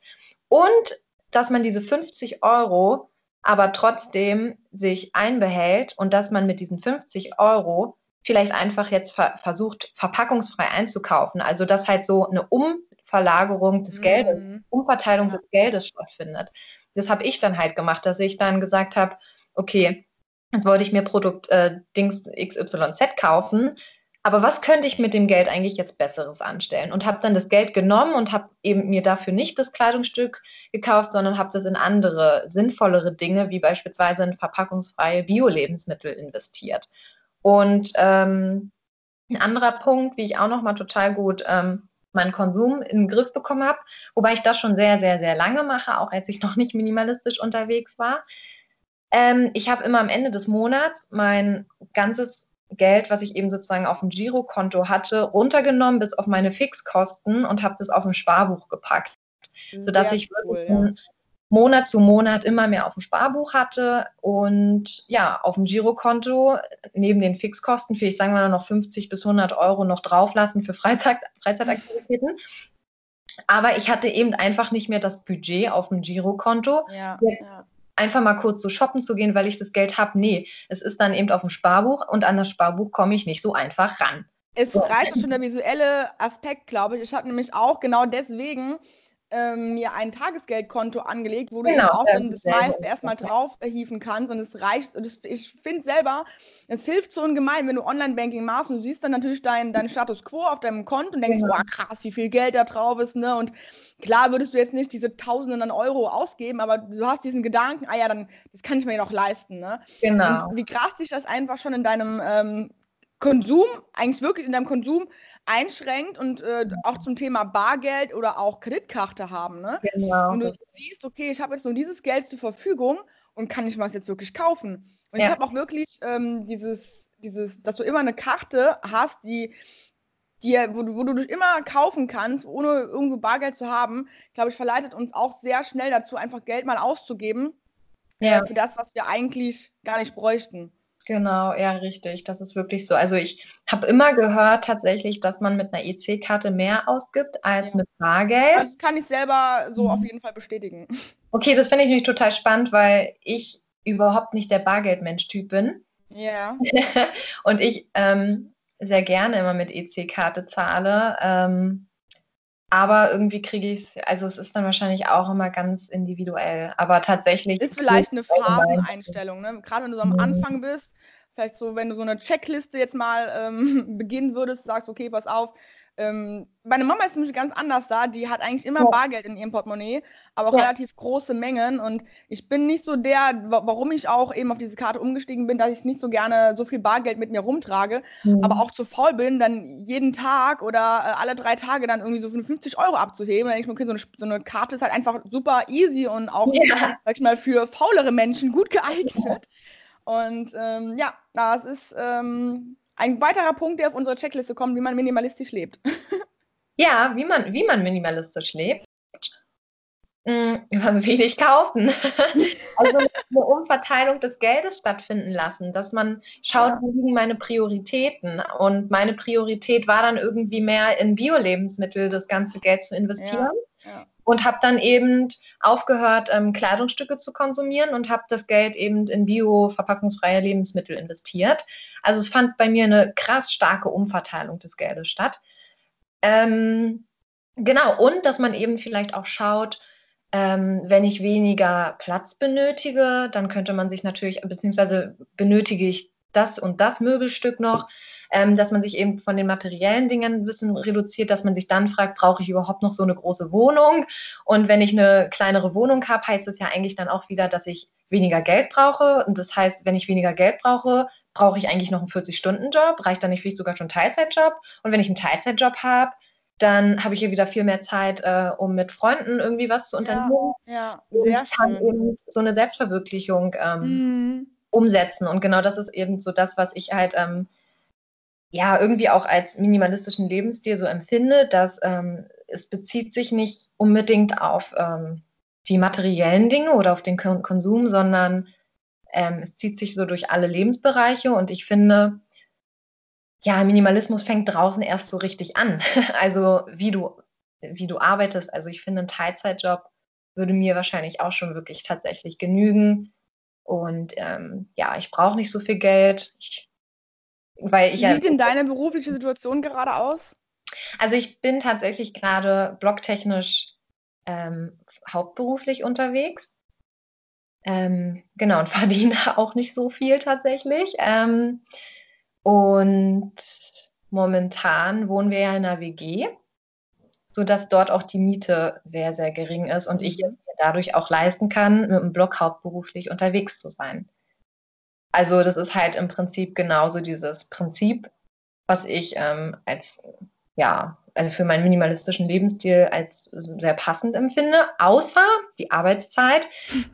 Und dass man diese 50 Euro aber trotzdem sich einbehält und dass man mit diesen 50 Euro vielleicht einfach jetzt ver versucht, verpackungsfrei einzukaufen. Also dass halt so eine Umverlagerung des Geldes, mhm. Umverteilung ja. des Geldes stattfindet. Das habe ich dann halt gemacht, dass ich dann gesagt habe, okay, jetzt wollte ich mir Produkt äh, Dings XYZ kaufen, aber was könnte ich mit dem Geld eigentlich jetzt Besseres anstellen? Und habe dann das Geld genommen und habe eben mir dafür nicht das Kleidungsstück gekauft, sondern habe das in andere, sinnvollere Dinge, wie beispielsweise in verpackungsfreie Bio-Lebensmittel investiert. Und ähm, ein anderer Punkt, wie ich auch noch mal total gut ähm, meinen Konsum in den Griff bekommen habe, wobei ich das schon sehr, sehr, sehr lange mache, auch als ich noch nicht minimalistisch unterwegs war. Ähm, ich habe immer am Ende des Monats mein ganzes Geld, was ich eben sozusagen auf dem Girokonto hatte, runtergenommen bis auf meine Fixkosten und habe das auf ein Sparbuch gepackt, sodass Sehr ich cool, ja. Monat zu Monat immer mehr auf dem Sparbuch hatte und ja, auf dem Girokonto neben den Fixkosten vielleicht sagen wir noch 50 bis 100 Euro noch drauflassen für Freizeit, Freizeitaktivitäten. Aber ich hatte eben einfach nicht mehr das Budget auf dem Girokonto. Ja, ja einfach mal kurz so shoppen zu gehen, weil ich das Geld habe. Nee, es ist dann eben auf dem Sparbuch und an das Sparbuch komme ich nicht so einfach ran. Es reicht schon der visuelle Aspekt, glaube ich. Ich habe nämlich auch genau deswegen ähm, mir ein Tagesgeldkonto angelegt, wo du genau, auch dann das meiste erstmal drauf hieven kannst. Und es reicht, und das, ich finde selber, es hilft so ungemein, wenn du Online-Banking machst und du siehst dann natürlich deinen dein Status quo auf deinem Konto und denkst, genau. boah, krass, wie viel Geld da drauf ist, ne? Und klar würdest du jetzt nicht diese Tausenden an Euro ausgeben, aber du hast diesen Gedanken, ah ja, dann, das kann ich mir ja noch leisten, ne? Genau. Und wie krass dich das einfach schon in deinem ähm, Konsum, eigentlich wirklich in deinem Konsum einschränkt und äh, auch zum Thema Bargeld oder auch Kreditkarte haben. Ne? Genau. Und du siehst, okay, ich habe jetzt nur dieses Geld zur Verfügung und kann ich mir das jetzt wirklich kaufen. Und ja. ich habe auch wirklich ähm, dieses, dieses, dass du immer eine Karte hast, die die, wo, du, wo du dich immer kaufen kannst, ohne irgendwo Bargeld zu haben, glaube ich, verleitet uns auch sehr schnell dazu, einfach Geld mal auszugeben ja. äh, für das, was wir eigentlich gar nicht bräuchten. Genau, ja, richtig. Das ist wirklich so. Also ich habe immer gehört tatsächlich, dass man mit einer EC-Karte mehr ausgibt als ja. mit Bargeld. Das kann ich selber so mhm. auf jeden Fall bestätigen. Okay, das finde ich nämlich total spannend, weil ich überhaupt nicht der Bargeldmensch-Typ bin. Ja. Und ich ähm, sehr gerne immer mit EC-Karte zahle. Ähm, aber irgendwie kriege ich es, also es ist dann wahrscheinlich auch immer ganz individuell. Aber tatsächlich. Ist vielleicht eine Phaseneinstellung, ne? Gerade wenn du so am mhm. Anfang bist, vielleicht so, wenn du so eine Checkliste jetzt mal ähm, beginnen würdest, sagst, okay, pass auf, ähm, meine Mama ist nämlich ganz anders da. Die hat eigentlich immer ja. Bargeld in ihrem Portemonnaie, aber auch ja. relativ große Mengen. Und ich bin nicht so der, warum ich auch eben auf diese Karte umgestiegen bin, dass ich nicht so gerne so viel Bargeld mit mir rumtrage, mhm. aber auch zu faul bin, dann jeden Tag oder äh, alle drei Tage dann irgendwie so 50 Euro abzuheben. Dann denke ich mir, okay, so eine, so eine, Karte ist halt einfach super easy und auch, ja. sag ich mal, für faulere Menschen gut geeignet. Und ähm, ja, das ist ähm, ein weiterer Punkt, der auf unsere Checkliste kommt, wie man minimalistisch lebt. ja, wie man, wie man minimalistisch lebt. Mhm, wenig kaufen. also eine Umverteilung des Geldes stattfinden lassen, dass man schaut, ja. wo liegen meine Prioritäten. Und meine Priorität war dann irgendwie mehr in Bio-Lebensmittel das ganze Geld zu investieren. Ja. Ja und habe dann eben aufgehört, ähm, Kleidungsstücke zu konsumieren und habe das Geld eben in bio-verpackungsfreie Lebensmittel investiert. Also es fand bei mir eine krass starke Umverteilung des Geldes statt. Ähm, genau, und dass man eben vielleicht auch schaut, ähm, wenn ich weniger Platz benötige, dann könnte man sich natürlich, beziehungsweise benötige ich das und das Möbelstück noch, ähm, dass man sich eben von den materiellen Dingen ein bisschen reduziert, dass man sich dann fragt, brauche ich überhaupt noch so eine große Wohnung? Und wenn ich eine kleinere Wohnung habe, heißt es ja eigentlich dann auch wieder, dass ich weniger Geld brauche. Und das heißt, wenn ich weniger Geld brauche, brauche ich eigentlich noch einen 40-Stunden-Job, reicht dann nicht vielleicht sogar schon einen Teilzeitjob. Und wenn ich einen Teilzeitjob habe, dann habe ich hier wieder viel mehr Zeit, äh, um mit Freunden irgendwie was zu unternehmen. Ja, ja sehr und kann schön. eben so eine Selbstverwirklichung ähm, mhm. Umsetzen. Und genau das ist eben so das, was ich halt ähm, ja irgendwie auch als minimalistischen Lebensstil so empfinde, dass ähm, es bezieht sich nicht unbedingt auf ähm, die materiellen Dinge oder auf den Konsum, sondern ähm, es zieht sich so durch alle Lebensbereiche und ich finde, ja, Minimalismus fängt draußen erst so richtig an. Also wie du, wie du arbeitest. Also ich finde, ein Teilzeitjob würde mir wahrscheinlich auch schon wirklich tatsächlich genügen. Und ähm, ja, ich brauche nicht so viel Geld. Ich, weil ich wie sieht denn deine berufliche Situation gerade aus? Also ich bin tatsächlich gerade blogtechnisch ähm, hauptberuflich unterwegs. Ähm, genau, und verdiene auch nicht so viel tatsächlich. Ähm, und momentan wohnen wir ja in einer WG, sodass dort auch die Miete sehr, sehr gering ist und ich mhm. mir dadurch auch leisten kann, mit dem Blog hauptberuflich unterwegs zu sein. Also das ist halt im Prinzip genauso dieses Prinzip, was ich ähm, als ja, also für meinen minimalistischen Lebensstil als sehr passend empfinde, außer die Arbeitszeit.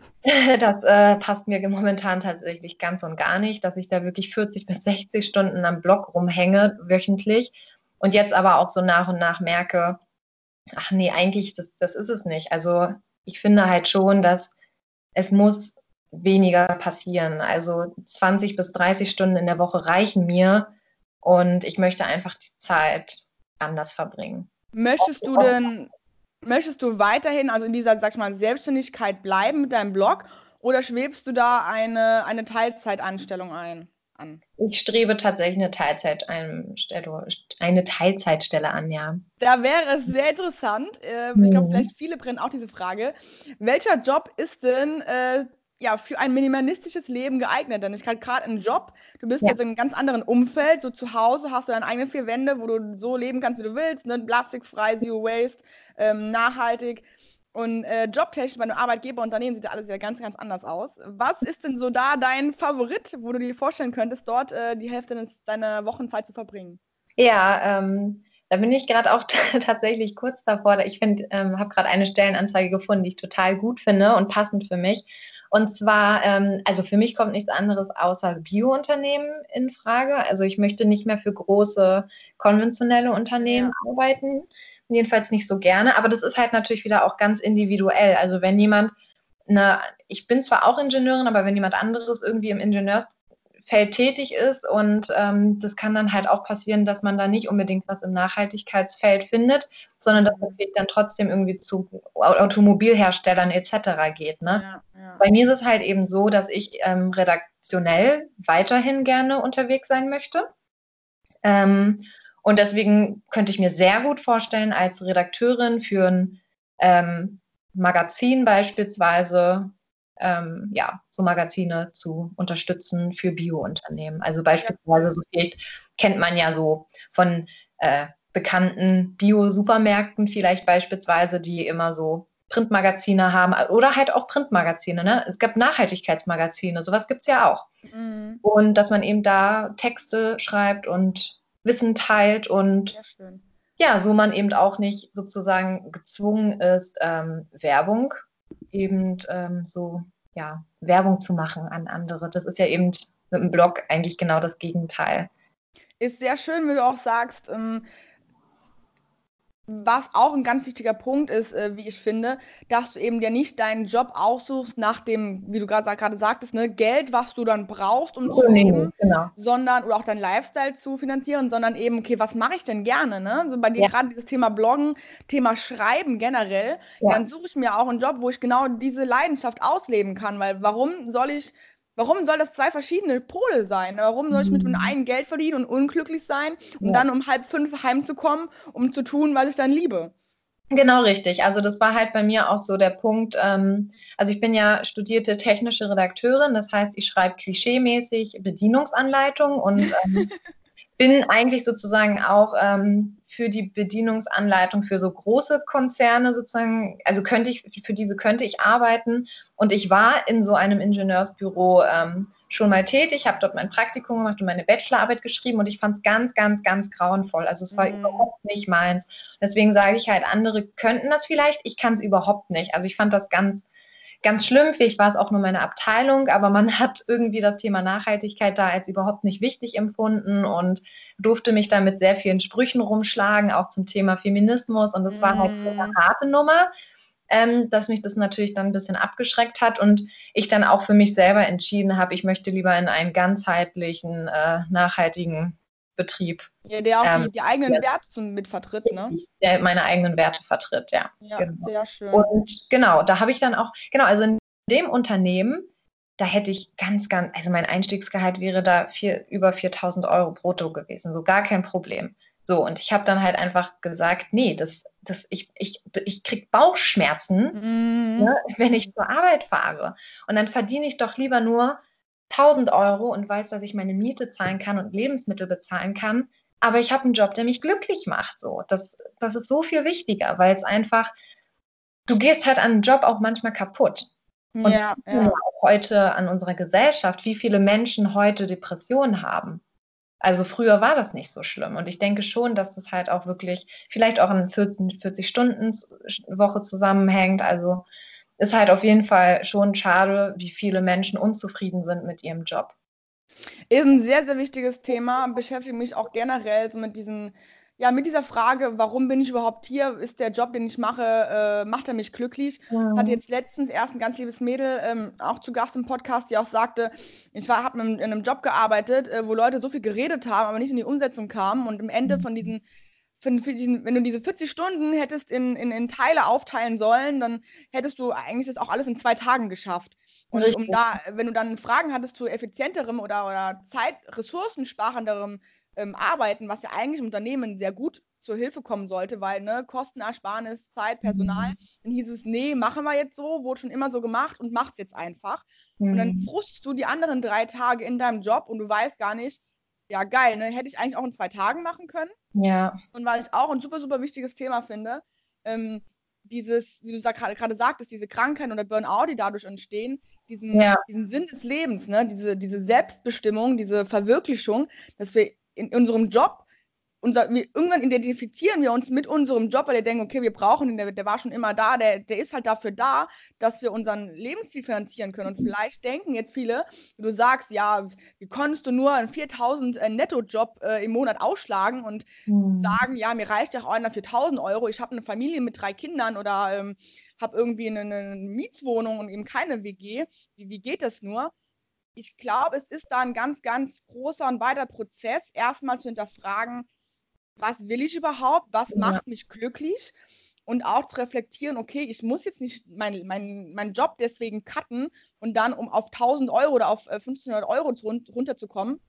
Das äh, passt mir momentan tatsächlich ganz und gar nicht, dass ich da wirklich 40 bis 60 Stunden am Blog rumhänge wöchentlich und jetzt aber auch so nach und nach merke, ach nee, eigentlich, das, das ist es nicht. Also ich finde halt schon, dass es muss weniger passieren. Also 20 bis 30 Stunden in der Woche reichen mir und ich möchte einfach die Zeit anders verbringen. Möchtest du denn, möchtest du weiterhin, also in dieser, sag ich mal, Selbstständigkeit bleiben mit deinem Blog oder schwebst du da eine, eine Teilzeitanstellung ein? An? Ich strebe tatsächlich eine Teilzeiteinstellung, eine Teilzeitstelle an, ja. Da wäre es sehr interessant. Äh, ich glaube, mhm. vielleicht viele brennen auch diese Frage. Welcher Job ist denn äh, ja, für ein minimalistisches Leben geeignet. Denn ich hatte gerade einen Job, du bist ja. jetzt in einem ganz anderen Umfeld, so zu Hause hast du deine eigenen vier Wände, wo du so leben kannst, wie du willst, ne? plastikfrei, zero waste, ähm, nachhaltig. Und äh, jobtechnisch bei einem Arbeitgeberunternehmen sieht ja alles wieder ganz, ganz anders aus. Was ist denn so da dein Favorit, wo du dir vorstellen könntest, dort äh, die Hälfte deiner Wochenzeit zu verbringen? Ja, ähm, da bin ich gerade auch tatsächlich kurz davor. Ich ähm, habe gerade eine Stellenanzeige gefunden, die ich total gut finde und passend für mich. Und zwar, ähm, also für mich kommt nichts anderes außer Bio-Unternehmen in Frage. Also ich möchte nicht mehr für große konventionelle Unternehmen ja. arbeiten. Jedenfalls nicht so gerne. Aber das ist halt natürlich wieder auch ganz individuell. Also wenn jemand eine, ich bin zwar auch Ingenieurin, aber wenn jemand anderes irgendwie im Ingenieurs Feld tätig ist und ähm, das kann dann halt auch passieren, dass man da nicht unbedingt was im Nachhaltigkeitsfeld findet, sondern dass man dann trotzdem irgendwie zu Automobilherstellern etc. geht. Ne? Ja, ja. Bei mir ist es halt eben so, dass ich ähm, redaktionell weiterhin gerne unterwegs sein möchte. Ähm, und deswegen könnte ich mir sehr gut vorstellen, als Redakteurin für ein ähm, Magazin beispielsweise ähm, ja, so Magazine zu unterstützen für Bio-Unternehmen. Also beispielsweise, so vielleicht kennt man ja so von äh, bekannten Bio-Supermärkten vielleicht beispielsweise, die immer so Printmagazine haben oder halt auch Printmagazine. Ne? Es gibt Nachhaltigkeitsmagazine, sowas gibt es ja auch. Mhm. Und dass man eben da Texte schreibt und Wissen teilt und ja, so man eben auch nicht sozusagen gezwungen ist, ähm, Werbung eben ähm, so ja, Werbung zu machen an andere. Das ist ja eben mit dem Blog eigentlich genau das Gegenteil. Ist sehr schön, wie du auch sagst, ähm, was auch ein ganz wichtiger Punkt ist, äh, wie ich finde, dass du eben dir nicht deinen Job aussuchst nach dem, wie du gerade sagtest, ne, Geld, was du dann brauchst, um oh, zu leben, genau. sondern oder auch deinen Lifestyle zu finanzieren, sondern eben, okay, was mache ich denn gerne? Ne? So bei dir ja. gerade dieses Thema Bloggen, Thema Schreiben generell, ja. dann suche ich mir auch einen Job, wo ich genau diese Leidenschaft ausleben kann, weil warum soll ich Warum soll das zwei verschiedene Pole sein? Warum soll ich mit dem mhm. einen Geld verdienen und unglücklich sein, um ja. dann um halb fünf heimzukommen, um zu tun, was ich dann liebe? Genau richtig. Also das war halt bei mir auch so der Punkt. Ähm, also ich bin ja studierte technische Redakteurin, das heißt, ich schreibe klischeemäßig Bedienungsanleitungen und ähm, bin eigentlich sozusagen auch ähm, für die Bedienungsanleitung für so große Konzerne sozusagen, also könnte ich, für diese könnte ich arbeiten. Und ich war in so einem Ingenieursbüro ähm, schon mal tätig, habe dort mein Praktikum gemacht und meine Bachelorarbeit geschrieben und ich fand es ganz, ganz, ganz grauenvoll. Also es war mhm. überhaupt nicht meins. Deswegen sage ich halt, andere könnten das vielleicht, ich kann es überhaupt nicht. Also ich fand das ganz, ganz schlimm. Vielleicht war es auch nur meine Abteilung, aber man hat irgendwie das Thema Nachhaltigkeit da als überhaupt nicht wichtig empfunden und durfte mich da mit sehr vielen Sprüchen rumschlagen, auch zum Thema Feminismus. Und das war halt eine mhm. harte Nummer ähm, dass mich das natürlich dann ein bisschen abgeschreckt hat und ich dann auch für mich selber entschieden habe, ich möchte lieber in einen ganzheitlichen, äh, nachhaltigen Betrieb. Ja, der auch ähm, die, die, eigenen ja, Werte mit vertritt, ne? Der meine eigenen Werte vertritt, ja. Ja, genau. sehr schön. Und genau, da habe ich dann auch, genau, also in dem Unternehmen, da hätte ich ganz, ganz, also mein Einstiegsgehalt wäre da vier, über 4000 Euro brutto gewesen, so gar kein Problem. So, und ich habe dann halt einfach gesagt, nee, das das, ich, ich, ich kriege Bauchschmerzen, mm. ne, wenn ich zur Arbeit fahre. Und dann verdiene ich doch lieber nur 1000 Euro und weiß, dass ich meine Miete zahlen kann und Lebensmittel bezahlen kann. Aber ich habe einen Job, der mich glücklich macht. So. Das, das ist so viel wichtiger, weil es einfach, du gehst halt an einen Job auch manchmal kaputt. Und ja, ja. auch heute an unserer Gesellschaft, wie viele Menschen heute Depressionen haben. Also früher war das nicht so schlimm. Und ich denke schon, dass das halt auch wirklich vielleicht auch in 14, 40 Stunden Woche zusammenhängt. Also ist halt auf jeden Fall schon schade, wie viele Menschen unzufrieden sind mit ihrem Job. Ist ein sehr, sehr wichtiges Thema. Beschäftige mich auch generell so mit diesen ja, mit dieser Frage, warum bin ich überhaupt hier? Ist der Job, den ich mache, äh, macht er mich glücklich? Mhm. Hatte jetzt letztens erst ein ganz liebes Mädel ähm, auch zu Gast im Podcast, die auch sagte, ich habe in einem Job gearbeitet, äh, wo Leute so viel geredet haben, aber nicht in die Umsetzung kamen. Und am Ende mhm. von diesen, wenn du diese 40 Stunden hättest in, in, in Teile aufteilen sollen, dann hättest du eigentlich das auch alles in zwei Tagen geschafft. Und um da, wenn du dann Fragen hattest zu effizienterem oder, oder Zeit, ressourcensparenderem ähm, arbeiten, was ja eigentlich im Unternehmen sehr gut zur Hilfe kommen sollte, weil ne, Kostenersparnis, Zeit, Personal, mhm. dann hieß es, nee, machen wir jetzt so, wurde schon immer so gemacht und macht's jetzt einfach. Mhm. Und dann mhm. frustest du die anderen drei Tage in deinem Job und du weißt gar nicht, ja geil, ne, hätte ich eigentlich auch in zwei Tagen machen können. Ja. Und weil ich auch ein super, super wichtiges Thema finde, ähm, dieses, wie du gerade sagtest, diese Krankheiten oder Burnout, die dadurch entstehen, diesen, ja. diesen Sinn des Lebens, ne? diese, diese Selbstbestimmung, diese Verwirklichung, dass wir in unserem Job, unser, wir, irgendwann identifizieren wir uns mit unserem Job, weil wir denken, okay, wir brauchen ihn, der, der war schon immer da, der, der ist halt dafür da, dass wir unseren Lebensziel finanzieren können. Und vielleicht denken jetzt viele, du sagst, ja, wie konntest du nur einen 4000 äh, Nettojob äh, im Monat ausschlagen und mhm. sagen, ja, mir reicht ja auch einer für 1000 Euro, ich habe eine Familie mit drei Kindern oder ähm, habe irgendwie eine, eine Mietswohnung und eben keine WG. Wie, wie geht das nur? ich glaube, es ist da ein ganz, ganz großer und weiter Prozess, erstmal zu hinterfragen, was will ich überhaupt, was ja. macht mich glücklich und auch zu reflektieren, okay, ich muss jetzt nicht meinen mein, mein Job deswegen cutten und dann um auf 1000 Euro oder auf 1500 äh, Euro runterzukommen,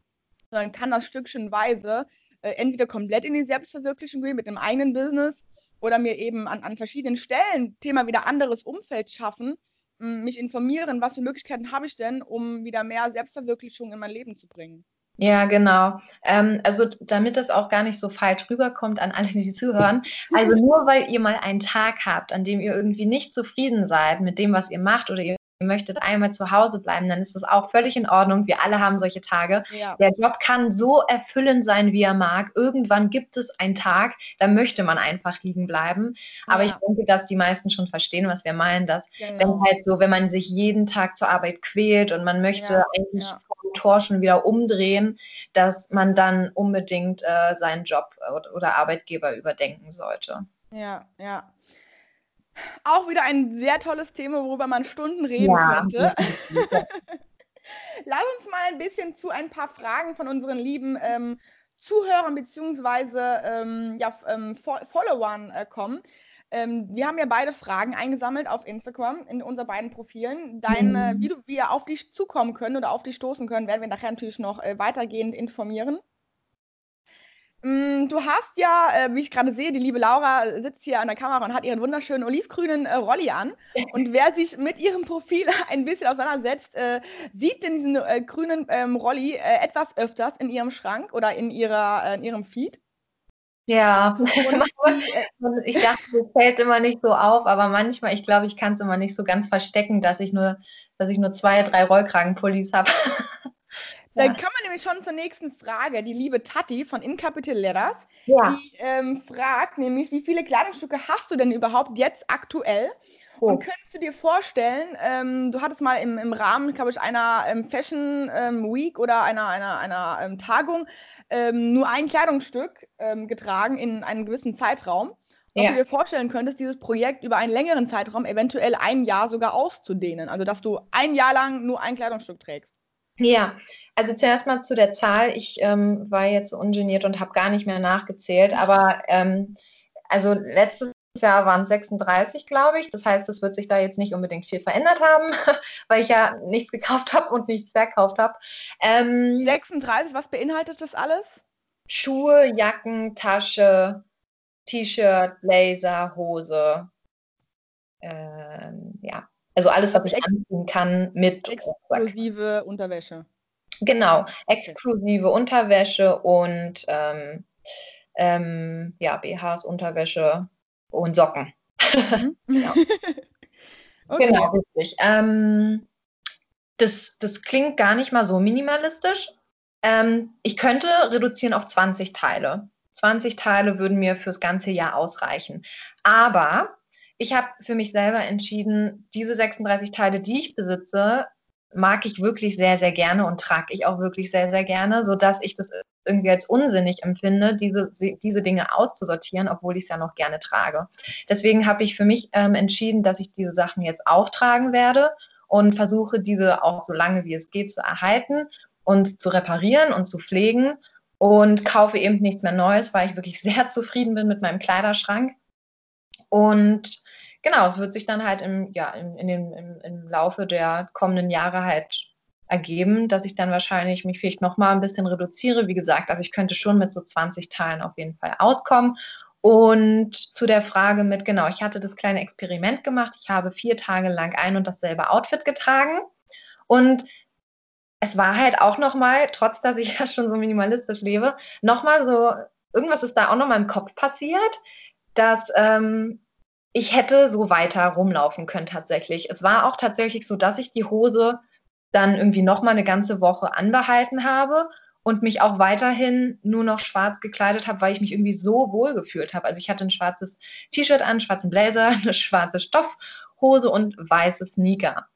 sondern kann das stückchenweise äh, entweder komplett in die Selbstverwirklichung gehen mit einem eigenen Business oder mir eben an, an verschiedenen Stellen Thema wieder anderes Umfeld schaffen, mich informieren, was für Möglichkeiten habe ich denn, um wieder mehr Selbstverwirklichung in mein Leben zu bringen. Ja, genau. Ähm, also damit das auch gar nicht so falsch rüberkommt an alle, die zuhören. Also nur weil ihr mal einen Tag habt, an dem ihr irgendwie nicht zufrieden seid mit dem, was ihr macht oder ihr ihr möchtet einmal zu Hause bleiben, dann ist das auch völlig in Ordnung. Wir alle haben solche Tage. Ja. Der Job kann so erfüllend sein, wie er mag. Irgendwann gibt es einen Tag, da möchte man einfach liegen bleiben. Aber ja. ich denke, dass die meisten schon verstehen, was wir meinen, dass genau. wenn halt so, wenn man sich jeden Tag zur Arbeit quält und man möchte ja. eigentlich vom Tor schon wieder umdrehen, dass man dann unbedingt äh, seinen Job oder, oder Arbeitgeber überdenken sollte. Ja, ja. Auch wieder ein sehr tolles Thema, worüber man Stunden reden ja. könnte. Lass uns mal ein bisschen zu ein paar Fragen von unseren lieben ähm, Zuhörern bzw. Ähm, ja, ähm, Followern äh, kommen. Ähm, wir haben ja beide Fragen eingesammelt auf Instagram in unseren beiden Profilen. Deine, mhm. wie, du, wir auf dich zukommen können oder auf dich stoßen können, werden wir nachher natürlich noch äh, weitergehend informieren. Mm, du hast ja, äh, wie ich gerade sehe, die liebe Laura sitzt hier an der Kamera und hat ihren wunderschönen olivgrünen äh, Rolli an. Und wer sich mit ihrem Profil ein bisschen auseinandersetzt, äh, sieht diesen grünen ähm, Rolli etwas öfters in ihrem Schrank oder in, ihrer, in ihrem Feed. Ja, ich dachte, das fällt immer nicht so auf, aber manchmal, ich glaube, ich kann es immer nicht so ganz verstecken, dass ich nur, dass ich nur zwei, drei Rollkragenpullis habe. Dann kommen wir nämlich schon zur nächsten Frage. Die liebe Tati von Incapital Letters, ja. die ähm, fragt nämlich, wie viele Kleidungsstücke hast du denn überhaupt jetzt aktuell? Oh. Und könntest du dir vorstellen, ähm, du hattest mal im, im Rahmen, glaube ich, einer ähm, Fashion ähm, Week oder einer, einer, einer ähm, Tagung ähm, nur ein Kleidungsstück getragen in einem gewissen Zeitraum. Ob ja. du dir vorstellen könntest, dieses Projekt über einen längeren Zeitraum, eventuell ein Jahr sogar auszudehnen. Also, dass du ein Jahr lang nur ein Kleidungsstück trägst. Ja, also zuerst mal zu der Zahl. Ich ähm, war jetzt ungeniert und habe gar nicht mehr nachgezählt, aber ähm, also letztes Jahr waren es 36, glaube ich. Das heißt, es wird sich da jetzt nicht unbedingt viel verändert haben, weil ich ja nichts gekauft habe und nichts verkauft habe. Ähm, 36, was beinhaltet das alles? Schuhe, Jacken, Tasche, T-Shirt, Blazer, Hose. Ähm, ja, also alles, was ich anziehen kann mit exklusive Rucksack. Unterwäsche. Genau, exklusive okay. Unterwäsche und ähm, ähm, ja, BHs, Unterwäsche und Socken. Mhm. genau. okay. genau, richtig. Ähm, das, das klingt gar nicht mal so minimalistisch. Ähm, ich könnte reduzieren auf 20 Teile. 20 Teile würden mir fürs ganze Jahr ausreichen. Aber ich habe für mich selber entschieden, diese 36 Teile, die ich besitze, mag ich wirklich sehr, sehr gerne und trage ich auch wirklich sehr, sehr gerne, sodass ich das irgendwie als unsinnig empfinde, diese, diese Dinge auszusortieren, obwohl ich es ja noch gerne trage. Deswegen habe ich für mich ähm, entschieden, dass ich diese Sachen jetzt auftragen werde und versuche, diese auch so lange wie es geht zu erhalten und zu reparieren und zu pflegen und kaufe eben nichts mehr Neues, weil ich wirklich sehr zufrieden bin mit meinem Kleiderschrank. Und genau, es wird sich dann halt im, ja, im, in dem, im, im Laufe der kommenden Jahre halt ergeben, dass ich dann wahrscheinlich mich vielleicht nochmal ein bisschen reduziere. Wie gesagt, also ich könnte schon mit so 20 Teilen auf jeden Fall auskommen. Und zu der Frage mit, genau, ich hatte das kleine Experiment gemacht. Ich habe vier Tage lang ein und dasselbe Outfit getragen. Und es war halt auch nochmal, trotz dass ich ja schon so minimalistisch lebe, nochmal so, irgendwas ist da auch nochmal im Kopf passiert, dass ähm, ich hätte so weiter rumlaufen können tatsächlich. Es war auch tatsächlich so, dass ich die Hose dann irgendwie noch mal eine ganze Woche anbehalten habe und mich auch weiterhin nur noch schwarz gekleidet habe, weil ich mich irgendwie so wohl gefühlt habe. Also ich hatte ein schwarzes T-Shirt an, einen schwarzen Blazer, eine schwarze Stoffhose und weiße Sneaker.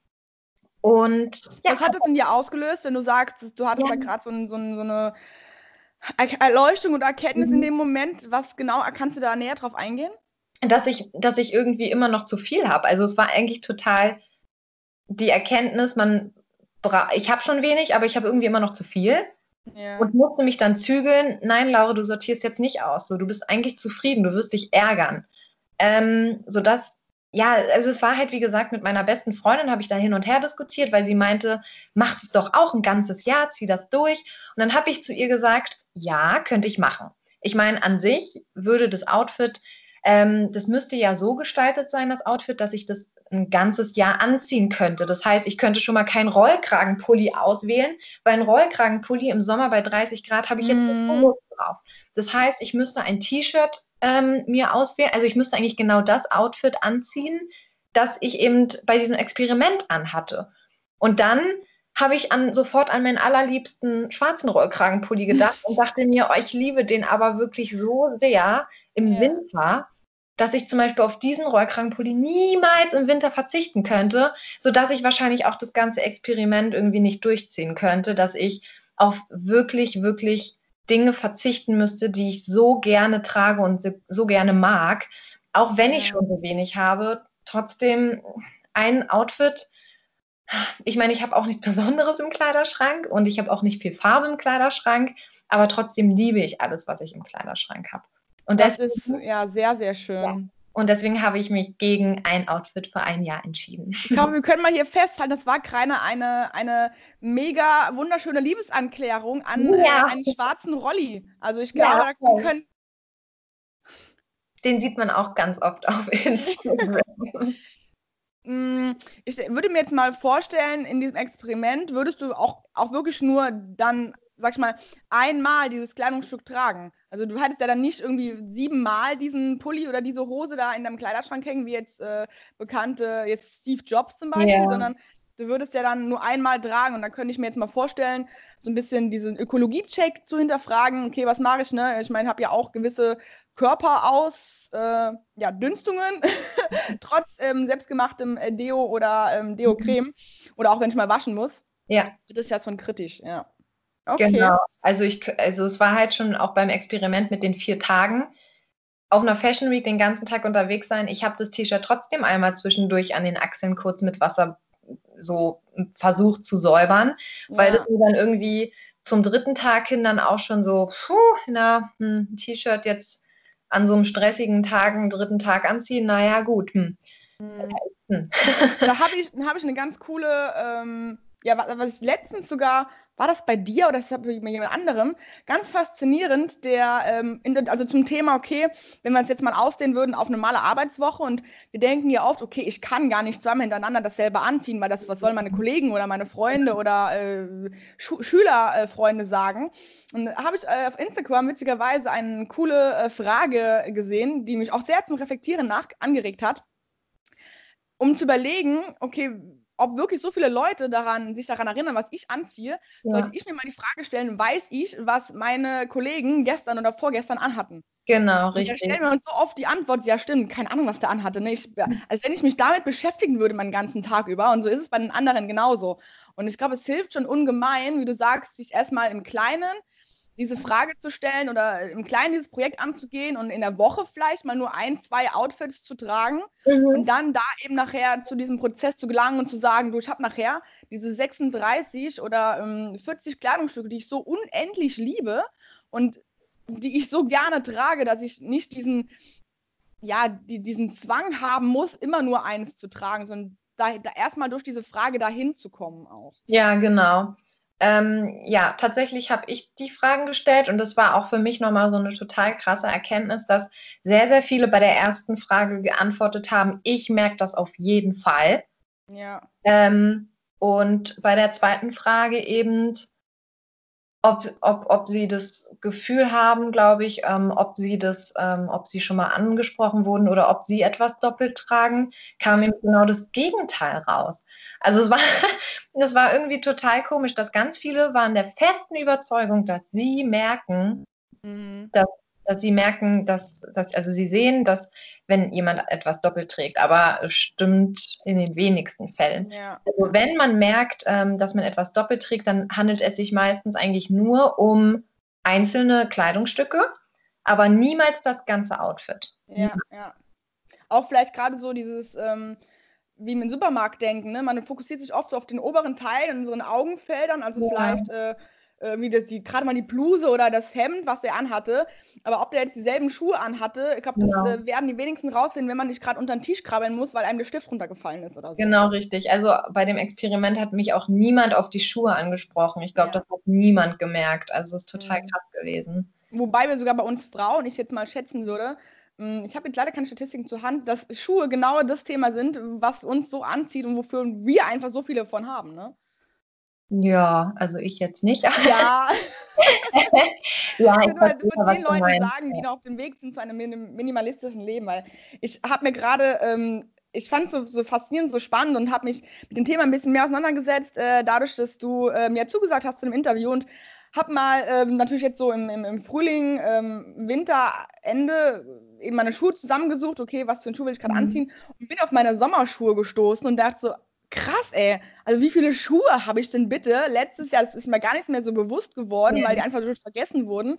Und ja, was hat das in dir ausgelöst, wenn du sagst, du hattest ja. da gerade so, so, so, eine Erleuchtung oder Erkenntnis mhm. in dem Moment? Was genau kannst du da näher drauf eingehen? dass ich, dass ich irgendwie immer noch zu viel habe. Also es war eigentlich total die Erkenntnis, man ich habe schon wenig, aber ich habe irgendwie immer noch zu viel. Ja. Und musste mich dann zügeln, nein, Laura, du sortierst jetzt nicht aus. So, du bist eigentlich zufrieden, du wirst dich ärgern. Ähm, sodass, ja, also es war halt, wie gesagt, mit meiner besten Freundin habe ich da hin und her diskutiert, weil sie meinte, macht es doch auch ein ganzes Jahr, zieh das durch. Und dann habe ich zu ihr gesagt, ja, könnte ich machen. Ich meine, an sich würde das Outfit ähm, das müsste ja so gestaltet sein, das Outfit, dass ich das ein ganzes Jahr anziehen könnte. Das heißt, ich könnte schon mal keinen Rollkragenpulli auswählen, weil ein Rollkragenpulli im Sommer bei 30 Grad habe ich jetzt nicht mm. drauf. Das heißt, ich müsste ein T-Shirt ähm, mir auswählen. Also ich müsste eigentlich genau das Outfit anziehen, das ich eben bei diesem Experiment anhatte. Und dann habe ich an, sofort an meinen allerliebsten schwarzen Rollkragenpulli gedacht und dachte mir, oh, ich liebe den aber wirklich so sehr im ja. Winter, dass ich zum Beispiel auf diesen Rollkragenpulli niemals im Winter verzichten könnte, sodass ich wahrscheinlich auch das ganze Experiment irgendwie nicht durchziehen könnte, dass ich auf wirklich, wirklich Dinge verzichten müsste, die ich so gerne trage und so gerne mag, auch wenn ich schon so wenig habe. Trotzdem ein Outfit. Ich meine, ich habe auch nichts Besonderes im Kleiderschrank und ich habe auch nicht viel Farbe im Kleiderschrank, aber trotzdem liebe ich alles, was ich im Kleiderschrank habe. Und das, das ist ja sehr, sehr schön. Ja. Und deswegen habe ich mich gegen ein Outfit für ein Jahr entschieden. Ich glaube, wir können mal hier festhalten, das war keine eine, eine mega wunderschöne Liebesanklärung an ja. äh, einen schwarzen Rolli. Also ich glaube, ja, da können. Den sieht man auch ganz oft auf Instagram. Mm, ich würde mir jetzt mal vorstellen, in diesem Experiment würdest du auch, auch wirklich nur dann, sag ich mal, einmal dieses Kleidungsstück tragen. Also du hattest ja dann nicht irgendwie siebenmal diesen Pulli oder diese Hose da in deinem Kleiderschrank hängen, wie jetzt äh, bekannte, jetzt Steve Jobs zum Beispiel, yeah. sondern du würdest ja dann nur einmal tragen und dann könnte ich mir jetzt mal vorstellen, so ein bisschen diesen Ökologie-Check zu hinterfragen, okay, was mache ich, ne? Ich meine, ich habe ja auch gewisse Körper aus, äh, ja, Dünstungen, trotz ähm, selbstgemachtem äh, Deo oder ähm, Deo-Creme oder auch wenn ich mal waschen muss. Ja. Das ist ja schon kritisch, ja. Okay. Genau. Also ich, also es war halt schon auch beim Experiment mit den vier Tagen auf einer Fashion Week den ganzen Tag unterwegs sein. Ich habe das T-Shirt trotzdem einmal zwischendurch an den Achseln kurz mit Wasser so versucht zu säubern, ja. weil das mir dann irgendwie zum dritten Tag hin dann auch schon so, puh, na, hm, T-Shirt jetzt an so einem stressigen Tag, einen dritten Tag anziehen, naja, gut. Hm. Hm. hm. Da habe ich, hab ich eine ganz coole, ähm, ja, was, was ich letztens sogar war das bei dir oder das bei jemand anderem? Ganz faszinierend, der, ähm, der, also zum Thema, okay, wenn wir uns jetzt mal ausdehnen würden auf eine normale Arbeitswoche und wir denken ja oft, okay, ich kann gar nicht zweimal hintereinander dasselbe anziehen, weil das, was sollen meine Kollegen oder meine Freunde oder äh, Schu Schülerfreunde äh, sagen? Und da habe ich äh, auf Instagram witzigerweise eine coole äh, Frage gesehen, die mich auch sehr zum Reflektieren nach angeregt hat um zu überlegen, okay, ob wirklich so viele Leute daran, sich daran erinnern, was ich anziehe, ja. sollte ich mir mal die Frage stellen, weiß ich, was meine Kollegen gestern oder vorgestern anhatten? Genau, richtig. Und da stellen wir uns so oft die Antwort, ja stimmt, keine Ahnung, was der anhatte. Ne? Ich, als wenn ich mich damit beschäftigen würde meinen ganzen Tag über. Und so ist es bei den anderen genauso. Und ich glaube, es hilft schon ungemein, wie du sagst, sich erstmal im Kleinen diese Frage zu stellen oder im Kleinen dieses Projekt anzugehen und in der Woche vielleicht mal nur ein, zwei Outfits zu tragen mhm. und dann da eben nachher zu diesem Prozess zu gelangen und zu sagen, du, ich habe nachher diese 36 oder ähm, 40 Kleidungsstücke, die ich so unendlich liebe und die ich so gerne trage, dass ich nicht diesen, ja, die, diesen Zwang haben muss, immer nur eins zu tragen, sondern da, da erstmal durch diese Frage dahin zu kommen auch. Ja, genau. Ähm, ja, tatsächlich habe ich die Fragen gestellt und das war auch für mich nochmal so eine total krasse Erkenntnis, dass sehr, sehr viele bei der ersten Frage geantwortet haben, ich merke das auf jeden Fall. Ja. Ähm, und bei der zweiten Frage eben, ob, ob, ob sie das Gefühl haben, glaube ich, ähm, ob sie das, ähm, ob sie schon mal angesprochen wurden oder ob sie etwas doppelt tragen, kam eben genau das Gegenteil raus. Also es war, das war irgendwie total komisch, dass ganz viele waren der festen Überzeugung, dass sie merken, mhm. dass, dass sie merken, dass, dass, also sie sehen, dass wenn jemand etwas doppelt trägt, aber es stimmt in den wenigsten Fällen. Ja. Also wenn man merkt, ähm, dass man etwas doppelt trägt, dann handelt es sich meistens eigentlich nur um einzelne Kleidungsstücke, aber niemals das ganze Outfit. Ja, ja. Auch vielleicht gerade so dieses, ähm, wie im Supermarkt denken. Ne? Man fokussiert sich oft so auf den oberen Teil in unseren Augenfeldern, also ja. vielleicht äh, wie das, die, gerade mal die Bluse oder das Hemd, was er anhatte. Aber ob der jetzt dieselben Schuhe anhatte, ich glaube, das genau. äh, werden die wenigsten rausfinden, wenn man nicht gerade unter den Tisch krabbeln muss, weil einem der Stift runtergefallen ist oder so. Genau, richtig. Also bei dem Experiment hat mich auch niemand auf die Schuhe angesprochen. Ich glaube, ja. das hat niemand gemerkt. Also es ist total mhm. krass gewesen. Wobei wir sogar bei uns Frauen, ich jetzt mal schätzen würde, hm, ich habe jetzt leider keine Statistiken zur Hand, dass Schuhe genau das Thema sind, was uns so anzieht und wofür wir einfach so viele davon haben, ne? Ja, also ich jetzt nicht. Ja. ja, ich würde den Leuten sagen, die noch auf dem Weg sind zu einem minimalistischen Leben, weil ich habe mir gerade, ähm, ich fand es so, so, faszinierend, so spannend und habe mich mit dem Thema ein bisschen mehr auseinandergesetzt, äh, dadurch, dass du äh, mir zugesagt hast zu dem Interview und habe mal ähm, natürlich jetzt so im, im, im Frühling, ähm, Winter, Ende eben meine Schuhe zusammengesucht, okay, was für einen Schuh will ich gerade mhm. anziehen und bin auf meine Sommerschuhe gestoßen und dachte so, krass, ey, also wie viele Schuhe habe ich denn bitte? Letztes Jahr, das ist mir gar nicht mehr so bewusst geworden, ja. weil die einfach durch vergessen wurden.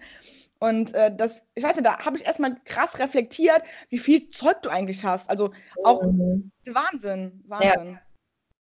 Und äh, das, ich weiß nicht, da habe ich erstmal krass reflektiert, wie viel Zeug du eigentlich hast. Also auch mhm. Wahnsinn, Wahnsinn. Ja.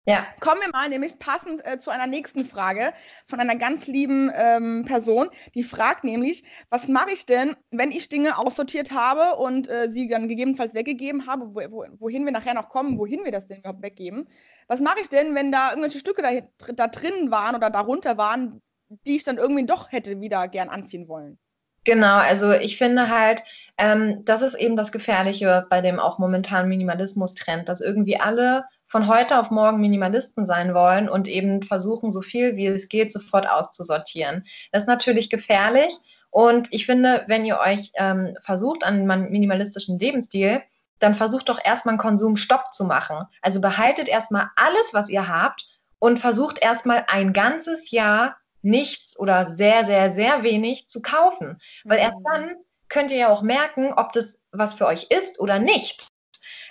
Ja. Kommen wir mal nämlich passend äh, zu einer nächsten Frage von einer ganz lieben ähm, Person. Die fragt nämlich, was mache ich denn, wenn ich Dinge aussortiert habe und äh, sie dann gegebenenfalls weggegeben habe, wo, wo, wohin wir nachher noch kommen, wohin wir das denn überhaupt weggeben. Was mache ich denn, wenn da irgendwelche Stücke da, da drin waren oder darunter waren, die ich dann irgendwie doch hätte wieder gern anziehen wollen? Genau, also ich finde halt, ähm, das ist eben das Gefährliche bei dem auch momentanen Minimalismus-Trend, dass irgendwie alle von heute auf morgen Minimalisten sein wollen und eben versuchen, so viel wie es geht, sofort auszusortieren. Das ist natürlich gefährlich. Und ich finde, wenn ihr euch ähm, versucht an einem minimalistischen Lebensstil, dann versucht doch erstmal einen Konsumstopp zu machen. Also behaltet erstmal alles, was ihr habt und versucht erstmal ein ganzes Jahr nichts oder sehr, sehr, sehr wenig zu kaufen. Weil erst mhm. dann könnt ihr ja auch merken, ob das was für euch ist oder nicht.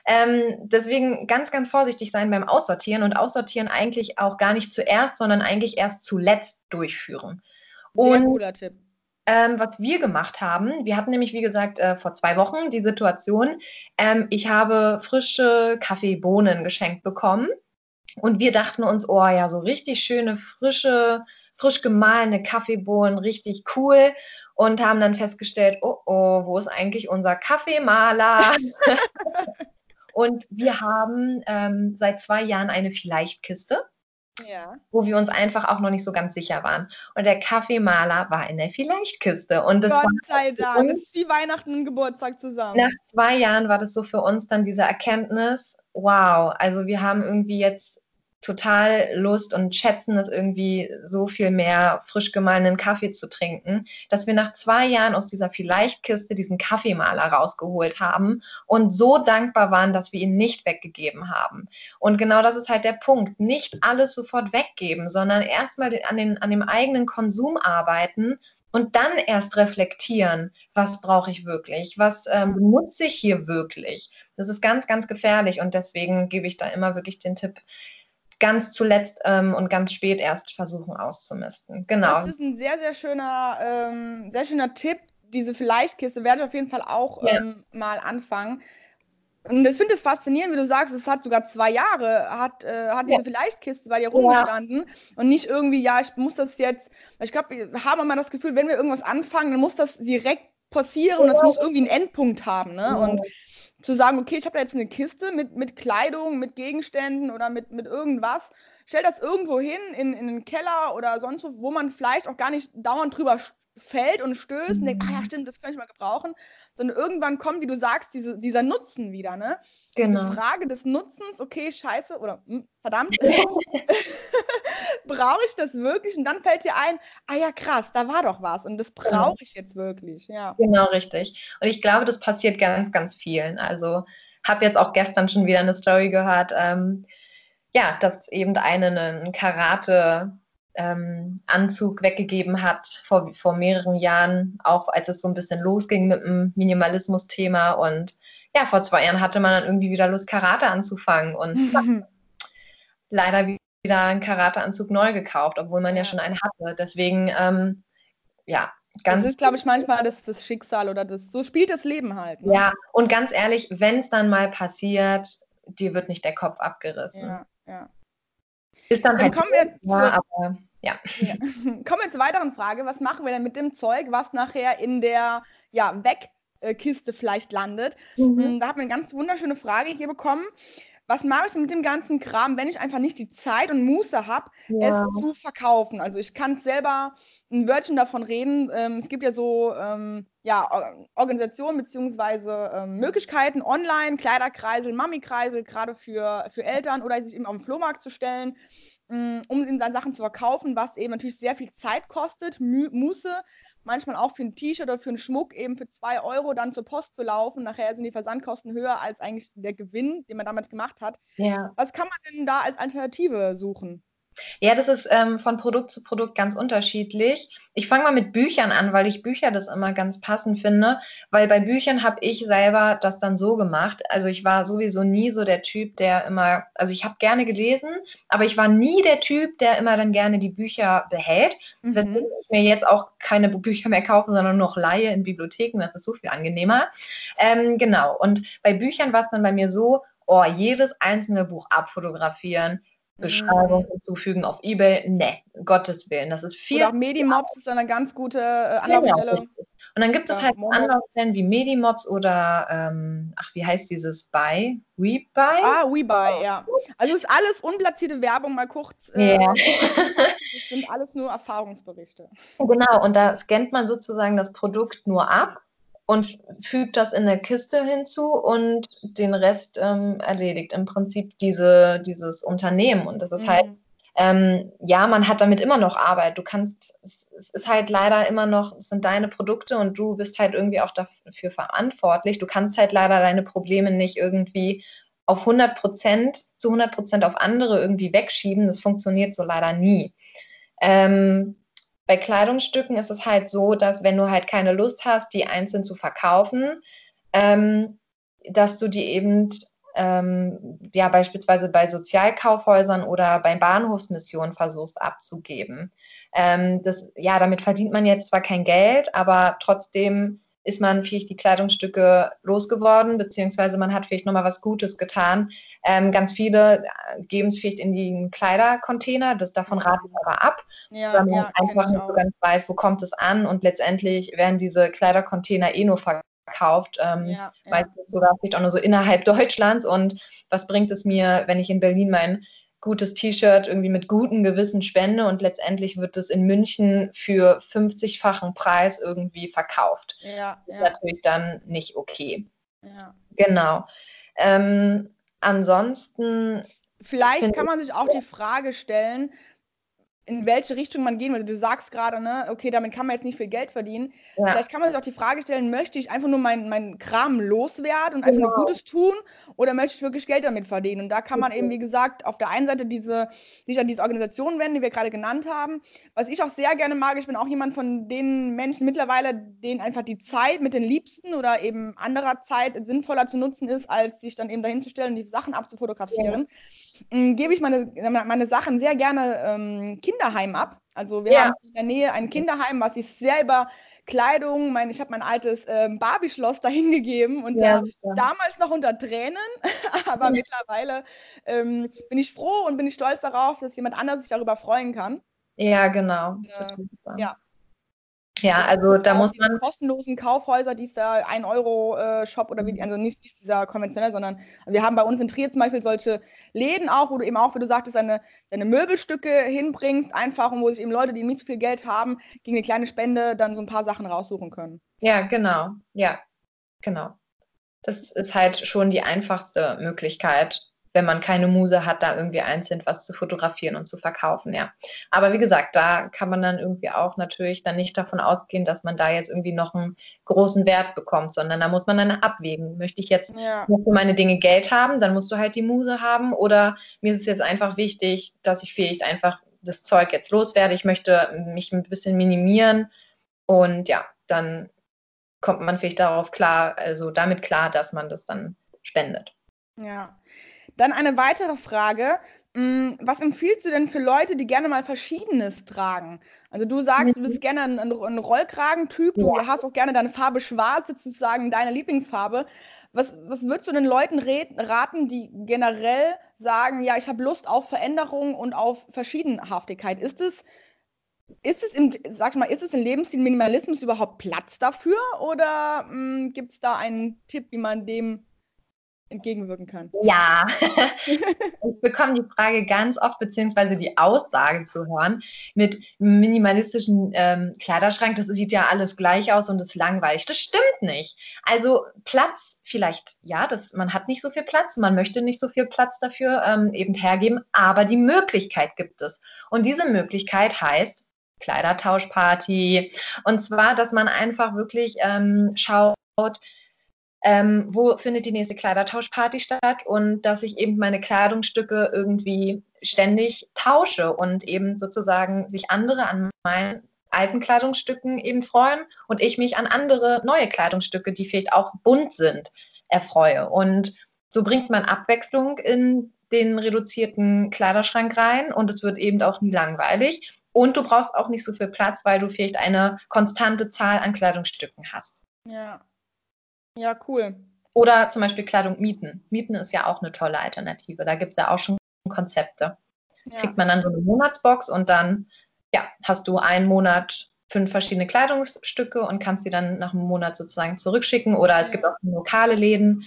Ähm, deswegen ganz, ganz vorsichtig sein beim Aussortieren und Aussortieren eigentlich auch gar nicht zuerst, sondern eigentlich erst zuletzt durchführen. Und Sehr guter Tipp. Ähm, was wir gemacht haben, wir hatten nämlich, wie gesagt, äh, vor zwei Wochen die Situation, ähm, ich habe frische Kaffeebohnen geschenkt bekommen und wir dachten uns, oh ja, so richtig schöne, frische, frisch gemahlene Kaffeebohnen, richtig cool und haben dann festgestellt, oh oh, wo ist eigentlich unser Kaffeemaler? Und wir haben ähm, seit zwei Jahren eine Vielleichtkiste. Ja. Wo wir uns einfach auch noch nicht so ganz sicher waren. Und der Kaffeemaler war in der Vielleichtkiste. Und das Gott war sei Dank. Das ist wie Weihnachten und Geburtstag zusammen. Nach zwei Jahren war das so für uns dann diese Erkenntnis, wow, also wir haben irgendwie jetzt total Lust und schätzen es irgendwie so viel mehr frisch gemahlenen Kaffee zu trinken, dass wir nach zwei Jahren aus dieser Vielleichtkiste diesen Kaffeemaler rausgeholt haben und so dankbar waren, dass wir ihn nicht weggegeben haben. Und genau das ist halt der Punkt. Nicht alles sofort weggeben, sondern erstmal an, den, an dem eigenen Konsum arbeiten und dann erst reflektieren, was brauche ich wirklich, was ähm, benutze ich hier wirklich. Das ist ganz, ganz gefährlich und deswegen gebe ich da immer wirklich den Tipp, ganz zuletzt ähm, und ganz spät erst versuchen auszumisten. Genau. Das ist ein sehr, sehr schöner, ähm, sehr schöner Tipp. Diese Vielleichtkiste werde ich auf jeden Fall auch ja. ähm, mal anfangen. Und ich finde es faszinierend, wie du sagst, es hat sogar zwei Jahre, hat, äh, hat diese ja. Vielleichtkiste bei dir rumgestanden ja. und nicht irgendwie, ja, ich muss das jetzt, ich glaube, wir haben immer das Gefühl, wenn wir irgendwas anfangen, dann muss das direkt passieren und das muss irgendwie einen Endpunkt haben. Ne? Und zu sagen, okay, ich habe da jetzt eine Kiste mit, mit Kleidung, mit Gegenständen oder mit, mit irgendwas, stell das irgendwo hin, in, in den Keller oder sonst wo, wo man vielleicht auch gar nicht dauernd drüber fällt und stößt und denkt, ah ja, mhm. stimmt, das könnte ich mal gebrauchen, sondern irgendwann kommt, wie du sagst, diese, dieser Nutzen wieder, ne? Genau. Die Frage des Nutzens, okay, scheiße, oder hm, verdammt, brauche ich das wirklich? Und dann fällt dir ein, ah ja, krass, da war doch was und das genau. brauche ich jetzt wirklich, ja. Genau, richtig. Und ich glaube, das passiert ganz, ganz vielen. Also habe jetzt auch gestern schon wieder eine Story gehört, ähm, ja, dass eben eine einen Karate ähm, Anzug weggegeben hat vor, vor mehreren Jahren, auch als es so ein bisschen losging mit dem Minimalismus-Thema. Und ja, vor zwei Jahren hatte man dann irgendwie wieder Lust, Karate anzufangen und leider wieder einen Karateanzug neu gekauft, obwohl man ja, schon einen hatte. Deswegen, ähm, ja, Ganz das ist, glaube ich, manchmal das, das Schicksal oder das, so spielt das Leben halt. Ne? Ja, und ganz ehrlich, wenn es dann mal passiert, dir wird nicht der Kopf abgerissen. Ja, ja. Ist dann, dann halt kommen wir zu, ja, aber ja. ja. Kommen wir zur weiteren Frage. Was machen wir denn mit dem Zeug, was nachher in der ja, Wegkiste vielleicht landet? Mhm. Hm, da haben wir eine ganz wunderschöne Frage hier bekommen. Was mache ich denn mit dem ganzen Kram, wenn ich einfach nicht die Zeit und Muße habe, ja. es zu verkaufen? Also ich kann selber ein Wörtchen davon reden. Ähm, es gibt ja so ähm, ja, Organisationen bzw. Ähm, Möglichkeiten online, Kleiderkreisel, Mami-Kreisel, gerade für, für Eltern oder sich eben auf den Flohmarkt zu stellen Mm, um ihm dann Sachen zu verkaufen, was eben natürlich sehr viel Zeit kostet, Muße, manchmal auch für ein T-Shirt oder für einen Schmuck eben für zwei Euro dann zur Post zu laufen. Nachher sind die Versandkosten höher als eigentlich der Gewinn, den man damals gemacht hat. Ja. Was kann man denn da als Alternative suchen? Ja, das ist ähm, von Produkt zu Produkt ganz unterschiedlich. Ich fange mal mit Büchern an, weil ich Bücher das immer ganz passend finde, weil bei Büchern habe ich selber das dann so gemacht. Also ich war sowieso nie so der Typ, der immer, also ich habe gerne gelesen, aber ich war nie der Typ, der immer dann gerne die Bücher behält. Mhm. Weswegen ich mir jetzt auch keine Bücher mehr kaufe, sondern nur noch leihe in Bibliotheken. Das ist so viel angenehmer. Ähm, genau. Und bei Büchern war es dann bei mir so, oh, jedes einzelne Buch abfotografieren, Beschreibung mhm. hinzufügen auf Ebay. Ne, Gottes Willen, das ist viel. Oder auch Medimobs ist eine ganz gute äh, genau, Anlaufstelle. Genau, und dann gibt es halt Anlaufstellen wie Medimobs oder, ähm, ach, wie heißt dieses Buy? WeBuy? Ah, WeBuy, ja. Also es ist alles unplatzierte Werbung, mal kurz. Äh, yeah. das sind alles nur Erfahrungsberichte. Genau, und da scannt man sozusagen das Produkt nur ab und fügt das in der Kiste hinzu und den Rest ähm, erledigt im Prinzip diese, dieses Unternehmen. Und das ist halt mhm. halt ähm, ja, man hat damit immer noch Arbeit. Du kannst, es, es, ist halt leider immer noch, es sind deine Produkte und du bist halt irgendwie auch dafür verantwortlich. Du kannst halt leider deine Probleme nicht irgendwie auf 100 Prozent, zu 100 Prozent auf andere irgendwie wegschieben. Das funktioniert so leider nie. Ähm, bei Kleidungsstücken ist es halt so, dass wenn du halt keine Lust hast, die einzeln zu verkaufen, ähm, dass du die eben ähm, ja beispielsweise bei Sozialkaufhäusern oder bei Bahnhofsmissionen versuchst abzugeben. Ähm, das, ja, damit verdient man jetzt zwar kein Geld, aber trotzdem ist man vielleicht die Kleidungsstücke losgeworden, beziehungsweise man hat vielleicht nochmal was Gutes getan. Ähm, ganz viele äh, geben es vielleicht in den Kleidercontainer, das, davon rate ich aber ab, ja, weil man ja, einfach nicht so ganz weiß, wo kommt es an und letztendlich werden diese Kleidercontainer eh nur verkauft. Ähm, ja. Meistens sogar vielleicht auch nur so innerhalb Deutschlands. Und was bringt es mir, wenn ich in Berlin mein gutes T-Shirt irgendwie mit gutem Gewissen spende und letztendlich wird es in München für 50-fachen Preis irgendwie verkauft. Ja, das ist ja. natürlich dann nicht okay. Ja. Genau. Ähm, ansonsten. Vielleicht kann man sich auch die Frage stellen, in welche Richtung man gehen will. Du sagst gerade, ne, okay, damit kann man jetzt nicht viel Geld verdienen. Ja. Vielleicht kann man sich auch die Frage stellen, möchte ich einfach nur meinen mein Kram loswerden und einfach genau. nur Gutes tun oder möchte ich wirklich Geld damit verdienen? Und da kann man eben, wie gesagt, auf der einen Seite diese, sich an diese Organisationen wenden, die wir gerade genannt haben. Was ich auch sehr gerne mag, ich bin auch jemand von den Menschen mittlerweile, denen einfach die Zeit mit den Liebsten oder eben anderer Zeit sinnvoller zu nutzen ist, als sich dann eben dahinzustellen und die Sachen abzufotografieren. Ja ähm, gebe ich meine, meine Sachen sehr gerne ähm, Kinderheim ab. Also wir ja. haben in der Nähe ein Kinderheim, was ich selber Kleidung, mein, ich habe mein altes ähm, Barbie-Schloss dahin gegeben und ja, äh, damals noch unter Tränen, aber mittlerweile ähm, bin ich froh und bin ich stolz darauf, dass jemand anderes sich darüber freuen kann. Ja, genau. Äh, ja, ja, also da muss man. kostenlosen Kaufhäuser, dieser 1-Euro-Shop oder wie, also nicht dieser konventionell, sondern wir haben bei uns in Trier zum Beispiel solche Läden auch, wo du eben auch, wie du sagtest, deine, deine Möbelstücke hinbringst, einfach und wo sich eben Leute, die nicht so viel Geld haben, gegen eine kleine Spende dann so ein paar Sachen raussuchen können. Ja, genau. Ja, genau. Das ist halt schon die einfachste Möglichkeit, wenn man keine Muse hat, da irgendwie einzeln was zu fotografieren und zu verkaufen, ja. Aber wie gesagt, da kann man dann irgendwie auch natürlich dann nicht davon ausgehen, dass man da jetzt irgendwie noch einen großen Wert bekommt, sondern da muss man dann abwägen. Möchte ich jetzt ja. für meine Dinge Geld haben, dann musst du halt die Muse haben oder mir ist es jetzt einfach wichtig, dass ich vielleicht einfach das Zeug jetzt loswerde. Ich möchte mich ein bisschen minimieren und ja, dann kommt man vielleicht darauf klar, also damit klar, dass man das dann spendet. Ja, dann eine weitere Frage. Hm, was empfiehlst du denn für Leute, die gerne mal Verschiedenes tragen? Also du sagst, du bist mhm. gerne ein, ein Rollkragentyp, du ja. hast auch gerne deine Farbe schwarz, sozusagen deine Lieblingsfarbe. Was, was würdest du den Leuten raten, die generell sagen, ja, ich habe Lust auf Veränderung und auf Verschiedenhaftigkeit? Ist es, ist es im, sag mal, ist es im Lebensstil Minimalismus überhaupt Platz dafür? Oder hm, gibt es da einen Tipp, wie man dem entgegenwirken kann? Ja, ich bekomme die Frage ganz oft, beziehungsweise die Aussage zu hören, mit minimalistischen ähm, Kleiderschrank, das sieht ja alles gleich aus und ist langweilig. Das stimmt nicht. Also Platz vielleicht, ja, das, man hat nicht so viel Platz, man möchte nicht so viel Platz dafür ähm, eben hergeben, aber die Möglichkeit gibt es. Und diese Möglichkeit heißt, Kleidertauschparty. Und zwar, dass man einfach wirklich ähm, schaut, ähm, wo findet die nächste Kleidertauschparty statt und dass ich eben meine Kleidungsstücke irgendwie ständig tausche und eben sozusagen sich andere an meinen alten Kleidungsstücken eben freuen und ich mich an andere neue Kleidungsstücke, die vielleicht auch bunt sind, erfreue. Und so bringt man Abwechslung in den reduzierten Kleiderschrank rein und es wird eben auch nie langweilig. Und du brauchst auch nicht so viel Platz, weil du vielleicht eine konstante Zahl an Kleidungsstücken hast. Ja, ja, cool. Oder zum Beispiel Kleidung mieten. Mieten ist ja auch eine tolle Alternative. Da gibt es ja auch schon Konzepte. ja. kriegt man dann so eine Monatsbox und dann ja, hast du einen Monat fünf verschiedene Kleidungsstücke und kannst sie dann nach einem Monat sozusagen zurückschicken. Oder es gibt auch lokale Läden.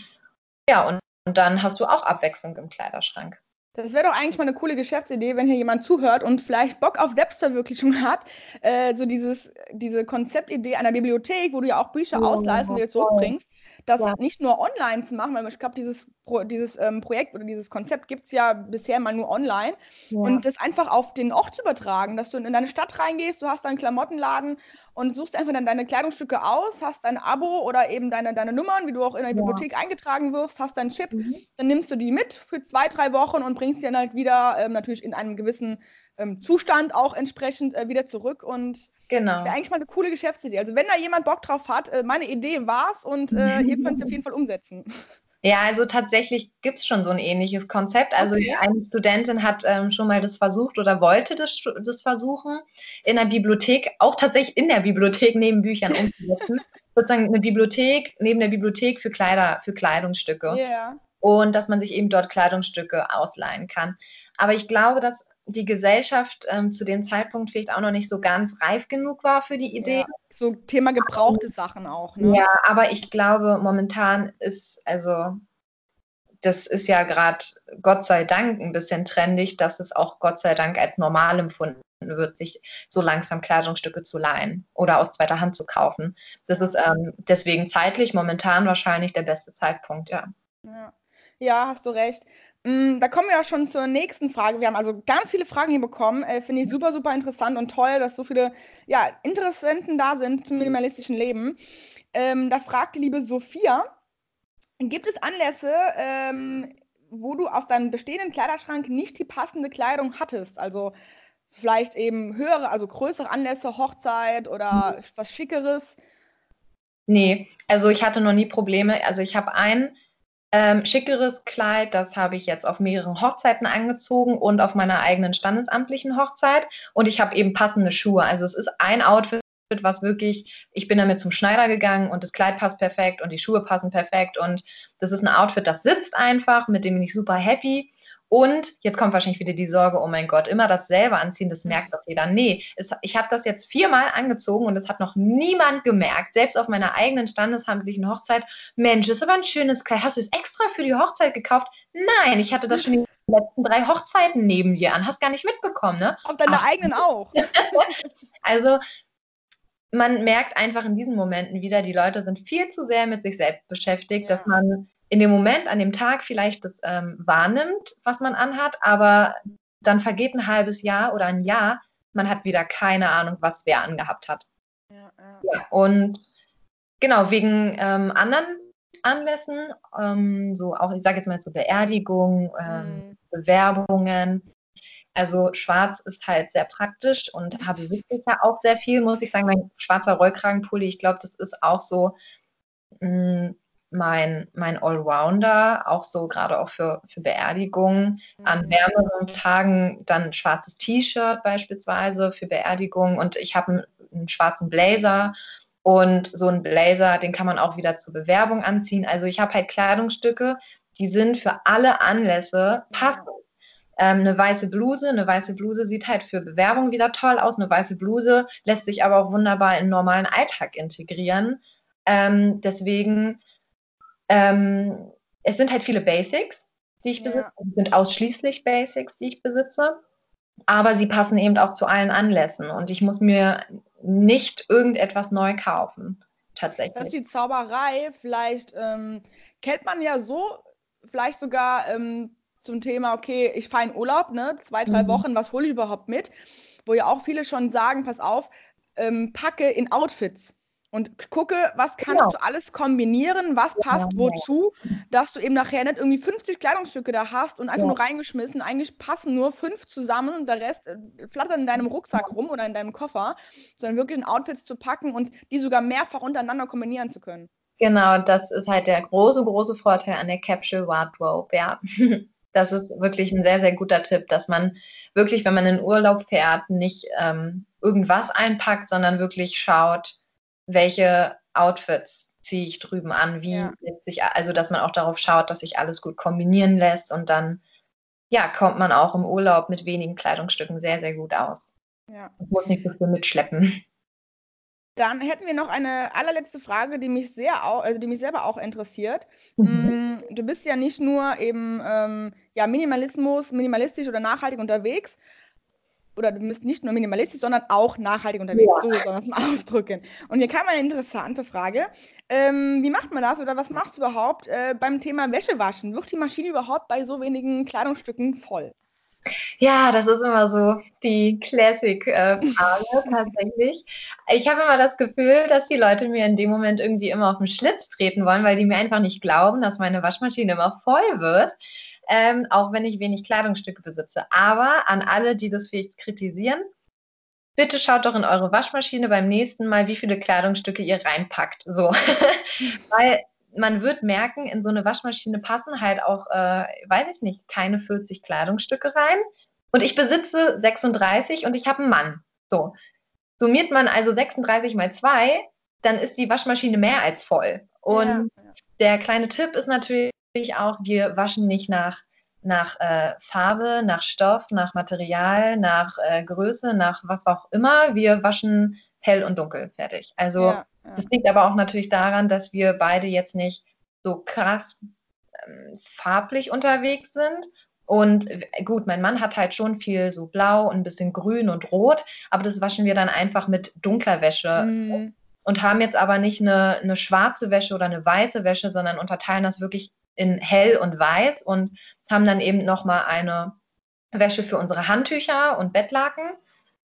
Ja, und, und dann hast du auch Abwechslung im Kleiderschrank. Das wäre doch eigentlich mal eine coole Geschäftsidee, wenn hier jemand zuhört und vielleicht Bock auf Selbstverwirklichung hat. Äh, so dieses, diese Konzeptidee einer Bibliothek, wo du ja auch Bücher oh, ausleihst und wieder zurückbringst das ja. nicht nur online zu machen, weil ich glaube, dieses, Pro, dieses ähm, Projekt oder dieses Konzept gibt es ja bisher mal nur online. Ja. Und das einfach auf den Ort zu übertragen, dass du in deine Stadt reingehst, du hast deinen Klamottenladen und suchst einfach dann deine Kleidungsstücke aus, hast dein Abo oder eben deine, deine Nummern, wie du auch in der ja. Bibliothek eingetragen wirst, hast deinen Chip, mhm. dann nimmst du die mit für zwei, drei Wochen und bringst die dann halt wieder ähm, natürlich in einem gewissen ähm, Zustand auch entsprechend äh, wieder zurück und Genau. Das wäre eigentlich mal eine coole Geschäftsidee. Also wenn da jemand Bock drauf hat, äh, meine Idee war's und äh, ihr könnt es auf jeden Fall umsetzen. Ja, also tatsächlich gibt es schon so ein ähnliches Konzept. Also okay. eine Studentin hat ähm, schon mal das versucht oder wollte das, das versuchen, in der Bibliothek, auch tatsächlich in der Bibliothek neben Büchern umzusetzen. Sozusagen eine Bibliothek neben der Bibliothek für Kleider, für Kleidungsstücke. Yeah. Und dass man sich eben dort Kleidungsstücke ausleihen kann. Aber ich glaube, dass die Gesellschaft ähm, zu dem Zeitpunkt vielleicht auch noch nicht so ganz reif genug war für die Idee. Ja, so Thema gebrauchte Sachen auch. Ne? Ja, aber ich glaube, momentan ist, also das ist ja gerade Gott sei Dank ein bisschen trendig, dass es auch Gott sei Dank als normal empfunden wird, sich so langsam Kleidungsstücke zu leihen oder aus zweiter Hand zu kaufen. Das ist ähm, deswegen zeitlich momentan wahrscheinlich der beste Zeitpunkt, ja. Ja, ja hast du recht. Mm, da kommen wir auch schon zur nächsten Frage. Wir haben also ganz viele Fragen hier bekommen. Äh, Finde ich super, super interessant und toll, dass so viele ja, Interessenten da sind zum minimalistischen Leben. Ähm, da fragt die liebe Sophia, gibt es Anlässe, ähm, wo du aus deinem bestehenden Kleiderschrank nicht die passende Kleidung hattest? Also vielleicht eben höhere, also größere Anlässe, Hochzeit oder mhm. was Schickeres? Nee, also ich hatte noch nie Probleme. Also ich habe einen ähm, schickeres Kleid, das habe ich jetzt auf mehreren Hochzeiten angezogen und auf meiner eigenen standesamtlichen Hochzeit. Und ich habe eben passende Schuhe. Also es ist ein Outfit, was wirklich, ich bin damit zum Schneider gegangen und das Kleid passt perfekt und die Schuhe passen perfekt. Und das ist ein Outfit, das sitzt einfach, mit dem bin ich super happy. Und jetzt kommt wahrscheinlich wieder die Sorge, oh mein Gott, immer dasselbe anziehen, das merkt doch jeder. Nee, es, ich habe das jetzt viermal angezogen und es hat noch niemand gemerkt, selbst auf meiner eigenen standeshandlichen Hochzeit. Mensch, das ist aber ein schönes Kleid. Hast du es extra für die Hochzeit gekauft? Nein, ich hatte das schon die letzten drei Hochzeiten neben dir an. Hast gar nicht mitbekommen, ne? Auf deiner Ach. eigenen auch. also, man merkt einfach in diesen Momenten wieder, die Leute sind viel zu sehr mit sich selbst beschäftigt, ja. dass man in dem Moment, an dem Tag vielleicht das ähm, wahrnimmt, was man anhat, aber dann vergeht ein halbes Jahr oder ein Jahr, man hat wieder keine Ahnung, was wer angehabt hat. Ja, ja. ja und genau, wegen ähm, anderen Anlässen, ähm, so auch, ich sage jetzt mal so Beerdigung, ähm, mhm. Bewerbungen. Also schwarz ist halt sehr praktisch und habe wirklich ja auch sehr viel, muss ich sagen, mein schwarzer Rollkragenpulli, ich glaube, das ist auch so mh, mm, mein, mein Allrounder, auch so gerade auch für, für Beerdigungen. An mhm. wärmeren Tagen dann ein schwarzes T-Shirt beispielsweise für Beerdigungen und ich habe einen, einen, schwarzen Blazer und so einen Blazer, den kann man auch wieder zur Bewerbung anziehen. Also ich habe halt Kleidungsstücke, die sind für alle Anlässe passend. Ähm, eine weiße Bluse, eine weiße Bluse sieht halt für Bewerbung wieder toll aus. Eine weiße Bluse lässt sich aber auch wunderbar in den normalen Alltag integrieren. Ähm, deswegen ähm, es sind halt viele Basics, die ich besitze. Ja. Es sind ausschließlich Basics, die ich besitze. Aber sie passen eben auch zu allen Anlässen. Und ich muss mir nicht irgendetwas neu kaufen. Tatsächlich. Das ist die Zauberei. Vielleicht ähm, kennt man ja so, vielleicht sogar ähm, zum Thema, okay, ich fahre in Urlaub, ne? zwei, drei mhm. Wochen, was hole ich überhaupt mit? Wo ja auch viele schon sagen, pass auf, ähm, packe in Outfits und gucke, was kannst genau. du alles kombinieren, was passt genau. wozu, dass du eben nachher nicht irgendwie 50 Kleidungsstücke da hast und einfach ja. nur reingeschmissen. Eigentlich passen nur fünf zusammen und der Rest äh, flattert in deinem Rucksack rum oder in deinem Koffer, sondern wirklich in Outfits zu packen und die sogar mehrfach untereinander kombinieren zu können. Genau, das ist halt der große, große Vorteil an der Capsule Wardrobe, ja. Das ist wirklich ein sehr, sehr guter Tipp, dass man wirklich, wenn man in Urlaub fährt, nicht ähm, irgendwas einpackt, sondern wirklich schaut, welche Outfits ziehe ich drüben an, wie ja. sich, also dass man auch darauf schaut, dass sich alles gut kombinieren lässt und dann ja, kommt man auch im Urlaub mit wenigen Kleidungsstücken sehr, sehr gut aus. Ja. Und muss nicht so viel mitschleppen. Dann hätten wir noch eine allerletzte Frage, die mich sehr, also die mich selber auch interessiert. Mhm. Mm, du bist ja nicht nur eben ähm, ja, Minimalismus, minimalistisch oder nachhaltig unterwegs, oder du bist nicht nur minimalistisch, sondern auch nachhaltig unterwegs. Ja. So soll man es mal ausdrücken. Und hier kam eine interessante Frage. Ähm, wie macht man das oder was machst du überhaupt äh, beim Thema Wäschewaschen? Wird die Maschine überhaupt bei so wenigen Kleidungsstücken voll? Ja, das ist immer so die Classic-Frage äh, tatsächlich. Ich habe immer das Gefühl, dass die Leute mir in dem Moment irgendwie immer auf den Schlips treten wollen, weil die mir einfach nicht glauben, dass meine Waschmaschine immer voll wird, ähm, auch wenn ich wenig Kleidungsstücke besitze. Aber an alle, die das vielleicht kritisieren, bitte schaut doch in eure Waschmaschine beim nächsten Mal, wie viele Kleidungsstücke ihr reinpackt. So, weil man wird merken, in so eine Waschmaschine passen halt auch, äh, weiß ich nicht, keine 40 Kleidungsstücke rein. Und ich besitze 36 und ich habe einen Mann. So. Summiert man also 36 mal 2, dann ist die Waschmaschine mehr als voll. Und ja. der kleine Tipp ist natürlich auch, wir waschen nicht nach, nach äh, Farbe, nach Stoff, nach Material, nach äh, Größe, nach was auch immer. Wir waschen hell und dunkel fertig. Also ja. Das liegt aber auch natürlich daran, dass wir beide jetzt nicht so krass ähm, farblich unterwegs sind. Und äh, gut, mein Mann hat halt schon viel so blau und ein bisschen grün und rot, aber das waschen wir dann einfach mit dunkler Wäsche. Mhm. Und haben jetzt aber nicht eine, eine schwarze Wäsche oder eine weiße Wäsche, sondern unterteilen das wirklich in hell und weiß und haben dann eben nochmal eine Wäsche für unsere Handtücher und Bettlaken.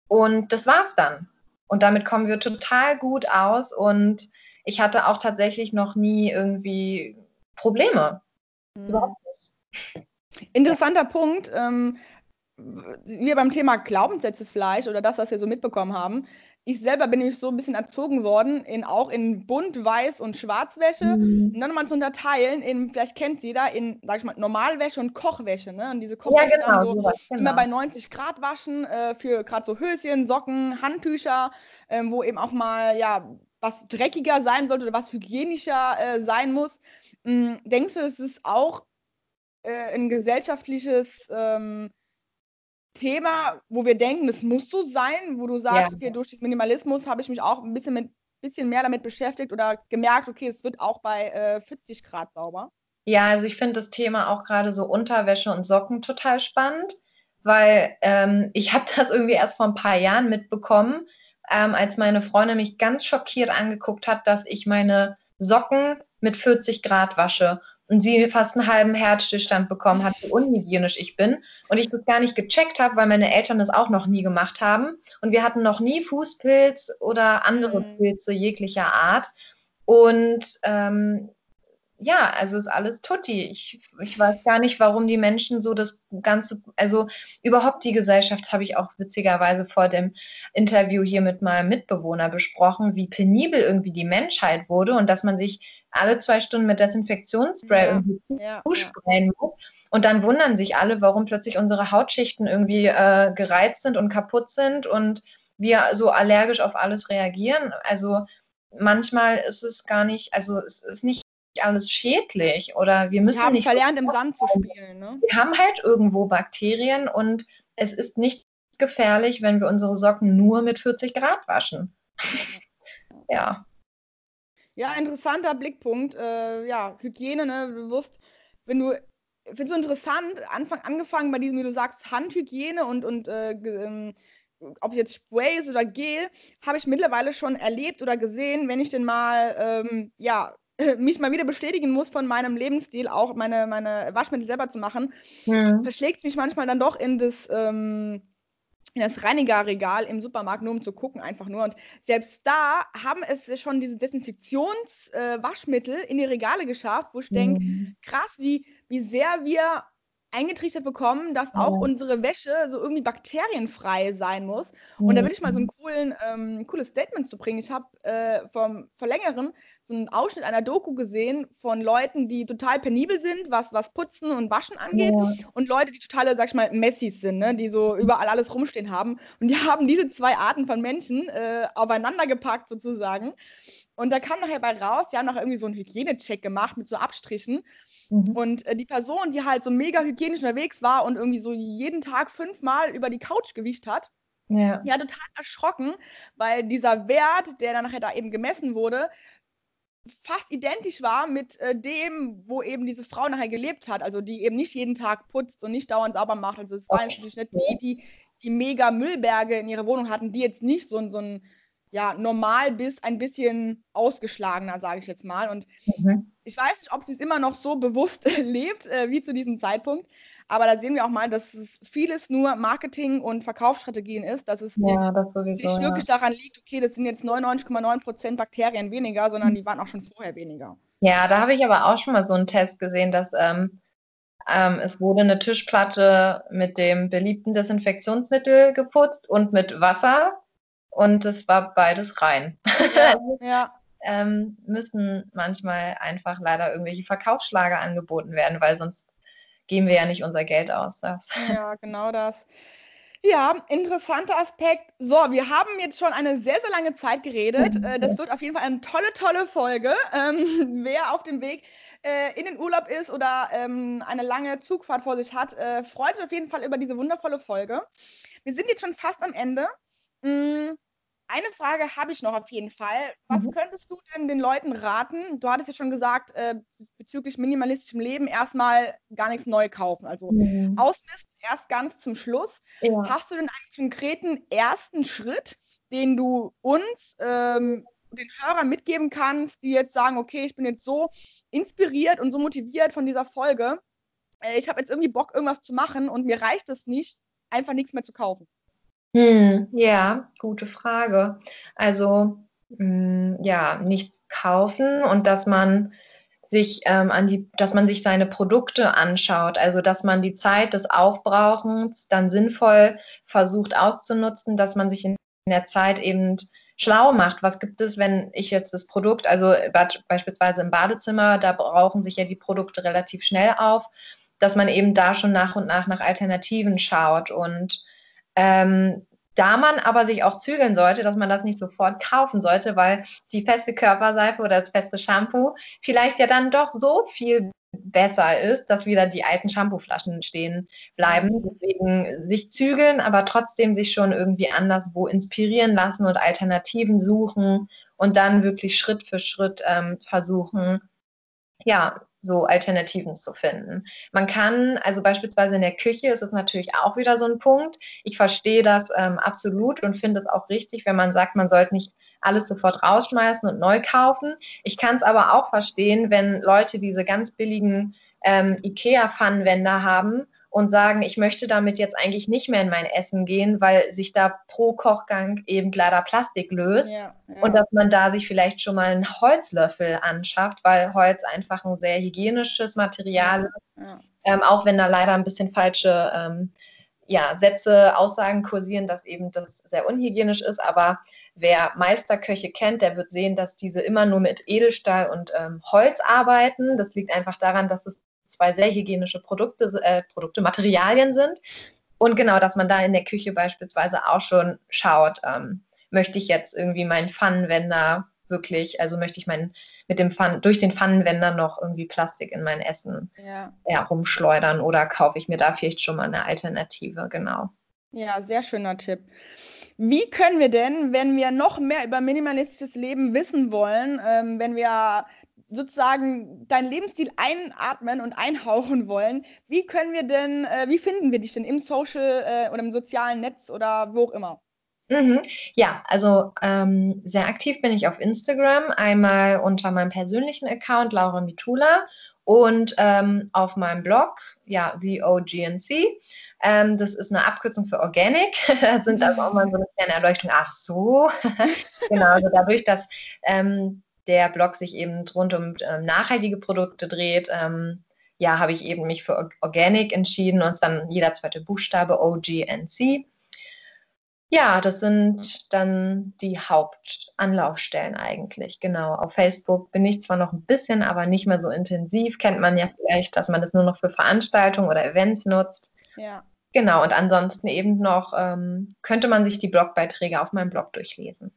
Und das war's dann. Und damit kommen wir total gut aus und ich hatte auch tatsächlich noch nie irgendwie Probleme. Mhm. Überhaupt nicht. Interessanter ja. Punkt. Ähm, wir beim Thema Glaubenssätze vielleicht oder das, was wir so mitbekommen haben ich selber bin nämlich so ein bisschen erzogen worden, in, auch in bunt, weiß und Schwarzwäsche. Mhm. Und dann mal zu unterteilen, in, vielleicht kennt jeder, in, sag ich mal, Normalwäsche und Kochwäsche. Ne? Und diese Kochwäsche ja, genau, so sowas, genau. immer bei 90 Grad waschen, äh, für gerade so Höschen, Socken, Handtücher, äh, wo eben auch mal, ja, was dreckiger sein sollte oder was hygienischer äh, sein muss. Mhm. Denkst du, es ist auch äh, ein gesellschaftliches ähm, Thema, wo wir denken, es muss so sein, wo du sagst, ja. okay, durch den Minimalismus habe ich mich auch ein bisschen, mit, bisschen mehr damit beschäftigt oder gemerkt, okay, es wird auch bei äh, 40 Grad sauber? Ja, also ich finde das Thema auch gerade so Unterwäsche und Socken total spannend, weil ähm, ich habe das irgendwie erst vor ein paar Jahren mitbekommen, ähm, als meine Freundin mich ganz schockiert angeguckt hat, dass ich meine Socken mit 40 Grad wasche und sie fast einen halben Herzstillstand bekommen hat, wie unhygienisch ich bin. Und ich das gar nicht gecheckt habe, weil meine Eltern das auch noch nie gemacht haben. Und wir hatten noch nie Fußpilz oder andere mhm. Pilze jeglicher Art. Und ähm, ja, also ist alles tutti. Ich, ich weiß gar nicht, warum die Menschen so das Ganze, also überhaupt die Gesellschaft habe ich auch witzigerweise vor dem Interview hier mit meinem Mitbewohner besprochen, wie penibel irgendwie die Menschheit wurde und dass man sich alle zwei Stunden mit Desinfektionsspray ja, irgendwie ja, zusprayen ja. muss. Und dann wundern sich alle, warum plötzlich unsere Hautschichten irgendwie äh, gereizt sind und kaputt sind und wir so allergisch auf alles reagieren. Also manchmal ist es gar nicht, also es ist nicht alles schädlich oder wir müssen wir haben nicht verlernt, so im Sand zu spielen. Ne? Wir haben halt irgendwo Bakterien und es ist nicht gefährlich, wenn wir unsere Socken nur mit 40 Grad waschen. ja. Ja, interessanter Blickpunkt. Äh, ja, Hygiene, ne? Du wirst, wenn du, finde es so interessant, Anfang, angefangen bei diesem, wie du sagst, Handhygiene und, und äh, ähm, ob es jetzt Spray ist oder Gel, habe ich mittlerweile schon erlebt oder gesehen, wenn ich denn mal, ähm, ja, mich mal wieder bestätigen muss von meinem Lebensstil, auch meine, meine Waschmittel selber zu machen, mhm. verschlägt mich manchmal dann doch in das, ähm, in das Reinigerregal im Supermarkt, nur um zu gucken, einfach nur. Und selbst da haben es schon diese Desinfektionswaschmittel äh, in die Regale geschafft, wo ich mhm. denke, krass, wie, wie sehr wir eingetrichtert bekommen, dass auch oh. unsere Wäsche so irgendwie bakterienfrei sein muss. Und da will ich mal so ein coolen, ähm, cooles Statement zu bringen. Ich habe äh, vom, vor längerem so einen Ausschnitt einer Doku gesehen von Leuten, die total penibel sind, was, was Putzen und Waschen angeht, ja. und Leute, die totale, sag ich mal, Messis sind, ne? die so überall alles rumstehen haben. Und die haben diese zwei Arten von Menschen äh, aufeinander gepackt sozusagen. Und da kam nachher bei raus, die haben noch irgendwie so einen Hygienecheck gemacht mit so Abstrichen. Mhm. Und äh, die Person, die halt so mega hygienisch unterwegs war und irgendwie so jeden Tag fünfmal über die Couch gewischt hat, ja. ja, total erschrocken, weil dieser Wert, der dann nachher da eben gemessen wurde, fast identisch war mit äh, dem, wo eben diese Frau nachher gelebt hat. Also die eben nicht jeden Tag putzt und nicht dauernd sauber macht. Also es waren natürlich nicht die, die die mega Müllberge in ihrer Wohnung hatten, die jetzt nicht so, so ein ja, normal bis ein bisschen ausgeschlagener, sage ich jetzt mal. Und mhm. ich weiß nicht, ob sie es immer noch so bewusst lebt äh, wie zu diesem Zeitpunkt. Aber da sehen wir auch mal, dass es vieles nur Marketing und Verkaufsstrategien ist, dass es ja, das sowieso, nicht wirklich ja. daran liegt, okay, das sind jetzt 99,9 Prozent Bakterien weniger, sondern die waren auch schon vorher weniger. Ja, da habe ich aber auch schon mal so einen Test gesehen, dass ähm, ähm, es wurde eine Tischplatte mit dem beliebten Desinfektionsmittel geputzt und mit Wasser und es war beides rein. Ja, ja. ähm, müssen manchmal einfach leider irgendwelche Verkaufsschlager angeboten werden, weil sonst geben wir ja nicht unser Geld aus. Das. Ja, genau das. Ja, interessanter Aspekt. So, wir haben jetzt schon eine sehr, sehr lange Zeit geredet. Mhm. Äh, das wird auf jeden Fall eine tolle, tolle Folge. Ähm, wer auf dem Weg äh, in den Urlaub ist oder ähm, eine lange Zugfahrt vor sich hat, äh, freut sich auf jeden Fall über diese wundervolle Folge. Wir sind jetzt schon fast am Ende. Mhm. Eine Frage habe ich noch auf jeden Fall. Was mhm. könntest du denn den Leuten raten? Du hattest ja schon gesagt, äh, bezüglich minimalistischem Leben erstmal gar nichts neu kaufen. Also mhm. ausmisten erst ganz zum Schluss. Ja. Hast du denn einen konkreten ersten Schritt, den du uns, ähm, den Hörern mitgeben kannst, die jetzt sagen, okay, ich bin jetzt so inspiriert und so motiviert von dieser Folge. Äh, ich habe jetzt irgendwie Bock, irgendwas zu machen und mir reicht es nicht, einfach nichts mehr zu kaufen. Hm, ja, gute Frage. Also, hm, ja, nichts kaufen und dass man sich ähm, an die, dass man sich seine Produkte anschaut, also dass man die Zeit des Aufbrauchens dann sinnvoll versucht auszunutzen, dass man sich in der Zeit eben schlau macht. Was gibt es, wenn ich jetzt das Produkt, also beispielsweise im Badezimmer, da brauchen sich ja die Produkte relativ schnell auf, dass man eben da schon nach und nach nach Alternativen schaut und ähm, da man aber sich auch zügeln sollte, dass man das nicht sofort kaufen sollte, weil die feste Körperseife oder das feste Shampoo vielleicht ja dann doch so viel besser ist, dass wieder die alten Shampooflaschen stehen bleiben. Deswegen sich zügeln, aber trotzdem sich schon irgendwie anderswo inspirieren lassen und Alternativen suchen und dann wirklich Schritt für Schritt ähm, versuchen, ja, so Alternativen zu finden. Man kann, also beispielsweise in der Küche ist es natürlich auch wieder so ein Punkt. Ich verstehe das ähm, absolut und finde es auch richtig, wenn man sagt, man sollte nicht alles sofort rausschmeißen und neu kaufen. Ich kann es aber auch verstehen, wenn Leute diese ganz billigen ähm, IKEA-Pfannenwender haben und sagen, ich möchte damit jetzt eigentlich nicht mehr in mein Essen gehen, weil sich da pro Kochgang eben leider Plastik löst ja, ja. und dass man da sich vielleicht schon mal einen Holzlöffel anschafft, weil Holz einfach ein sehr hygienisches Material ist, ja, ähm, auch wenn da leider ein bisschen falsche ähm, ja, Sätze, Aussagen kursieren, dass eben das sehr unhygienisch ist. Aber wer Meisterköche kennt, der wird sehen, dass diese immer nur mit Edelstahl und ähm, Holz arbeiten. Das liegt einfach daran, dass es zwei sehr hygienische Produkte, äh, Produkte, Materialien sind. Und genau, dass man da in der Küche beispielsweise auch schon schaut, ähm, möchte ich jetzt irgendwie meinen Pfannenwender wirklich, also möchte ich meinen mit dem Pfann, durch den Pfannenwender noch irgendwie Plastik in mein Essen ja. Ja, rumschleudern oder kaufe ich mir da vielleicht schon mal eine Alternative, genau. Ja, sehr schöner Tipp. Wie können wir denn, wenn wir noch mehr über minimalistisches Leben wissen wollen, ähm, wenn wir sozusagen deinen Lebensstil einatmen und einhauchen wollen, wie können wir denn, äh, wie finden wir dich denn im Social äh, oder im sozialen Netz oder wo auch immer? Mhm. Ja, also ähm, sehr aktiv bin ich auf Instagram, einmal unter meinem persönlichen Account Laura Mitula und ähm, auf meinem Blog, ja, The OGNC. Ähm, das ist eine Abkürzung für Organic. da sind also auch mal so eine kleine Erleuchtung. Ach so. genau, also dadurch, dass ähm, der Blog sich eben rund um ähm, nachhaltige Produkte dreht, ähm, ja, habe ich eben mich für Organic entschieden und dann jeder zweite Buchstabe OGNC. Ja, das sind dann die Hauptanlaufstellen eigentlich. Genau. Auf Facebook bin ich zwar noch ein bisschen, aber nicht mehr so intensiv. Kennt man ja vielleicht, dass man das nur noch für Veranstaltungen oder Events nutzt. Ja. Genau. Und ansonsten eben noch ähm, könnte man sich die Blogbeiträge auf meinem Blog durchlesen.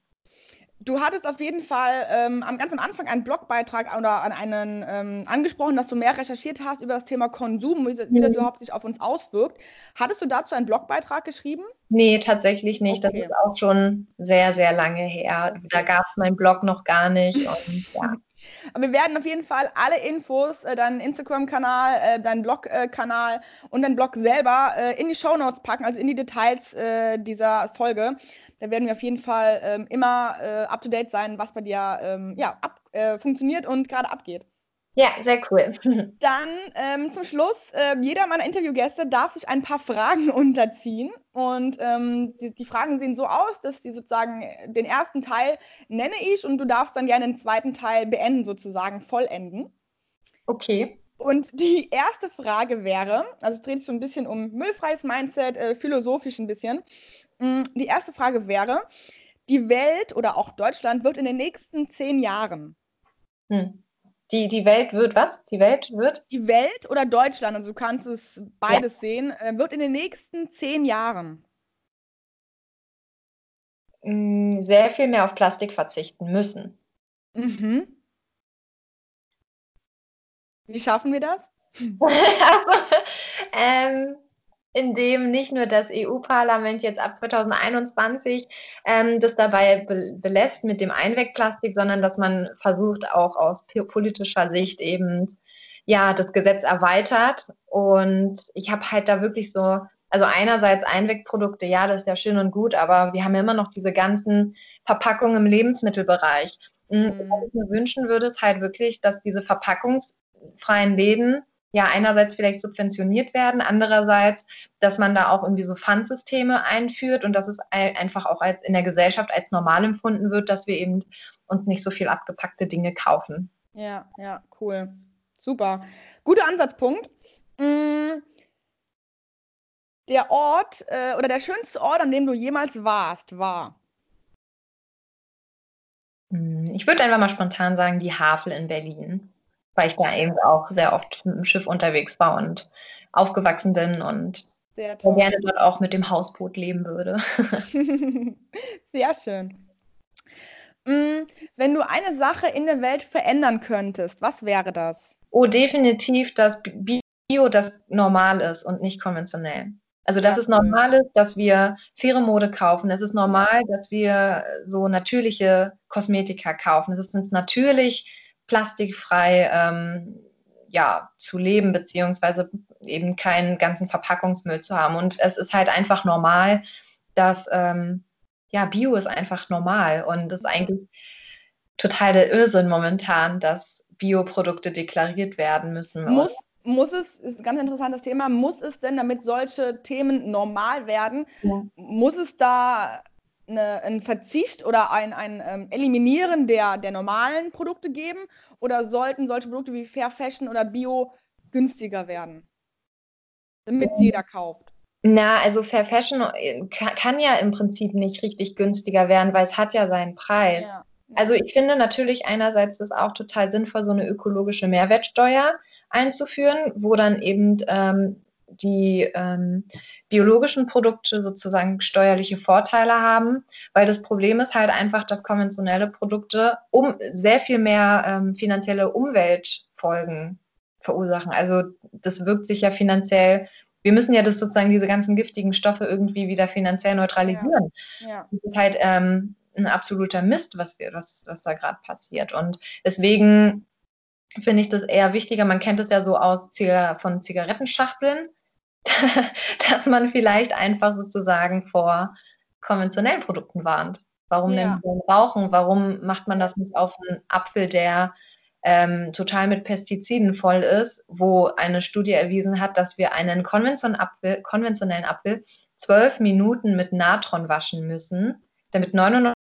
Du hattest auf jeden Fall ähm, am ganz am Anfang einen Blogbeitrag oder an einen ähm, angesprochen, dass du mehr recherchiert hast über das Thema Konsum, wie, wie das mhm. überhaupt sich auf uns auswirkt. Hattest du dazu einen Blogbeitrag geschrieben? Nee, tatsächlich nicht. Okay. Das ist auch schon sehr, sehr lange her. Da gab es meinen Blog noch gar nicht. Und, ja. Wir werden auf jeden Fall alle Infos, äh, deinen Instagram-Kanal, äh, deinen Blog-Kanal äh, und deinen Blog selber in die Show Notes packen, also in die Details dieser Folge. Da werden wir auf jeden Fall ähm, immer äh, up to date sein, was bei dir ähm, ja, ab, äh, funktioniert und gerade abgeht. Ja, sehr cool. Dann ähm, zum Schluss, äh, jeder meiner Interviewgäste darf sich ein paar Fragen unterziehen. Und ähm, die, die, Fragen sehen so aus, dass die sozusagen den ersten Teil nenne ich und du darfst dann gerne den zweiten Teil beenden, sozusagen vollenden. Okay. Und die erste Frage wäre, also es dreht sich so ein bisschen um müllfreies Mindset, äh, philosophisch ein bisschen. Mm, die erste Frage wäre, die Welt oder auch Deutschland wird in den nächsten zehn Jahren. Hm. Die, die Welt wird was? Die Welt wird? Die Welt oder Deutschland, also du kannst es beides ja. sehen, äh, wird in den nächsten zehn Jahren. Mm, sehr viel mehr auf Plastik verzichten müssen. Mhm. Wie schaffen wir das? also, ähm, indem nicht nur das EU-Parlament jetzt ab 2021 ähm, das dabei be belässt mit dem Einwegplastik, sondern dass man versucht auch aus politischer Sicht eben ja das Gesetz erweitert. Und ich habe halt da wirklich so, also einerseits Einwegprodukte, ja, das ist ja schön und gut, aber wir haben ja immer noch diese ganzen Verpackungen im Lebensmittelbereich. Und mhm. was ich mir wünschen würde, ist halt wirklich, dass diese verpackungsfreien Läden ja einerseits vielleicht subventioniert werden, andererseits, dass man da auch irgendwie so Pfandsysteme einführt und dass es einfach auch als in der Gesellschaft als normal empfunden wird, dass wir eben uns nicht so viel abgepackte Dinge kaufen. Ja, ja, cool. Super. Guter Ansatzpunkt. Mm, der Ort äh, oder der schönste Ort, an dem du jemals warst, war? Hm, ich würde einfach mal spontan sagen, die Havel in Berlin weil ich da eben auch sehr oft mit dem Schiff unterwegs war und aufgewachsen bin und sehr gerne dort auch mit dem Hausboot leben würde. sehr schön. Mm, wenn du eine Sache in der Welt verändern könntest, was wäre das? Oh, definitiv, dass Bio das normal ist und nicht konventionell. Also, dass ja, es normal ist, dass wir faire Mode kaufen. Es ist normal, dass wir so natürliche Kosmetika kaufen. Es ist uns natürlich, plastikfrei ähm, ja, zu leben, beziehungsweise eben keinen ganzen Verpackungsmüll zu haben. Und es ist halt einfach normal, dass ähm, ja, Bio ist einfach normal und es ist eigentlich total der Irrsinn momentan, dass Bioprodukte deklariert werden müssen. Muss, muss es, ist ein ganz interessantes Thema, muss es denn, damit solche Themen normal werden, ja. muss es da eine, ein Verzicht oder ein, ein ähm, Eliminieren der, der normalen Produkte geben? Oder sollten solche Produkte wie Fair Fashion oder Bio günstiger werden, damit jeder kauft? Na, also Fair Fashion äh, kann, ja im Prinzip nicht richtig günstiger werden, weil es hat ja seinen Preis. Ja. Also ich finde natürlich einerseits ist auch total sinnvoll, so eine ökologische Mehrwertsteuer einzuführen, wo dann eben ähm, die ähm, biologischen Produkte sozusagen steuerliche Vorteile haben, weil das Problem ist halt einfach, dass konventionelle Produkte um sehr viel mehr ähm, finanzielle Umweltfolgen verursachen. Also das wirkt sich ja finanziell wir müssen ja das sozusagen diese ganzen giftigen Stoffe irgendwie wieder finanziell neutralisieren. Ja. Ja. Das ist halt ähm, ein absoluter Mist, was, wir, was, was da gerade passiert. Und deswegen finde ich das eher wichtiger. Man kennt es ja so aus von Zigarettenschachteln. dass man vielleicht einfach sozusagen vor konventionellen Produkten warnt. Warum ja. denn Rauchen? Warum macht man das nicht auf einen Apfel, der ähm, total mit Pestiziden voll ist, wo eine Studie erwiesen hat, dass wir einen konventionellen Apfel, konventionellen Apfel zwölf Minuten mit Natron waschen müssen, damit 99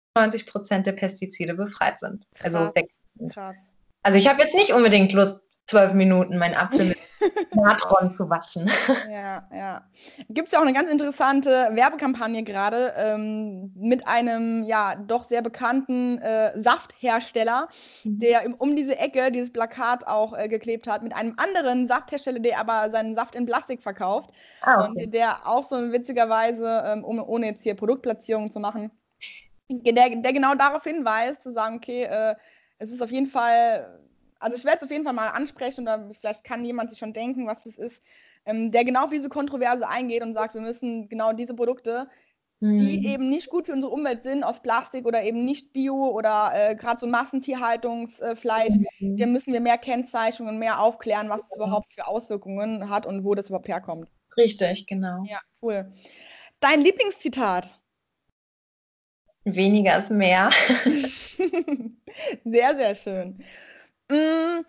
Prozent der Pestizide befreit sind. Also Krass. weg. Krass. Also ich habe jetzt nicht unbedingt Lust, zwölf Minuten meinen Apfel mit Natron zu waschen. Ja, ja. Gibt es ja auch eine ganz interessante Werbekampagne gerade ähm, mit einem ja doch sehr bekannten äh, Safthersteller, mhm. der im, um diese Ecke dieses Plakat auch äh, geklebt hat, mit einem anderen Safthersteller, der aber seinen Saft in Plastik verkauft. Ah, okay. Und der auch so witzigerweise, ähm, um, ohne jetzt hier Produktplatzierungen zu machen, der, der genau darauf hinweist, zu sagen, okay, äh, es ist auf jeden Fall, also ich werde es auf jeden Fall mal ansprechen oder vielleicht kann jemand sich schon denken, was es ist, ähm, der genau auf diese Kontroverse eingeht und sagt, wir müssen genau diese Produkte, mhm. die eben nicht gut für unsere Umwelt sind, aus Plastik oder eben nicht Bio oder äh, gerade so Massentierhaltungsfleisch, mhm. da müssen wir mehr Kennzeichnungen, mehr aufklären, was es überhaupt für Auswirkungen hat und wo das überhaupt herkommt. Richtig, genau. Ja, cool. Dein Lieblingszitat? Weniger ist mehr. sehr, sehr schön. Mm,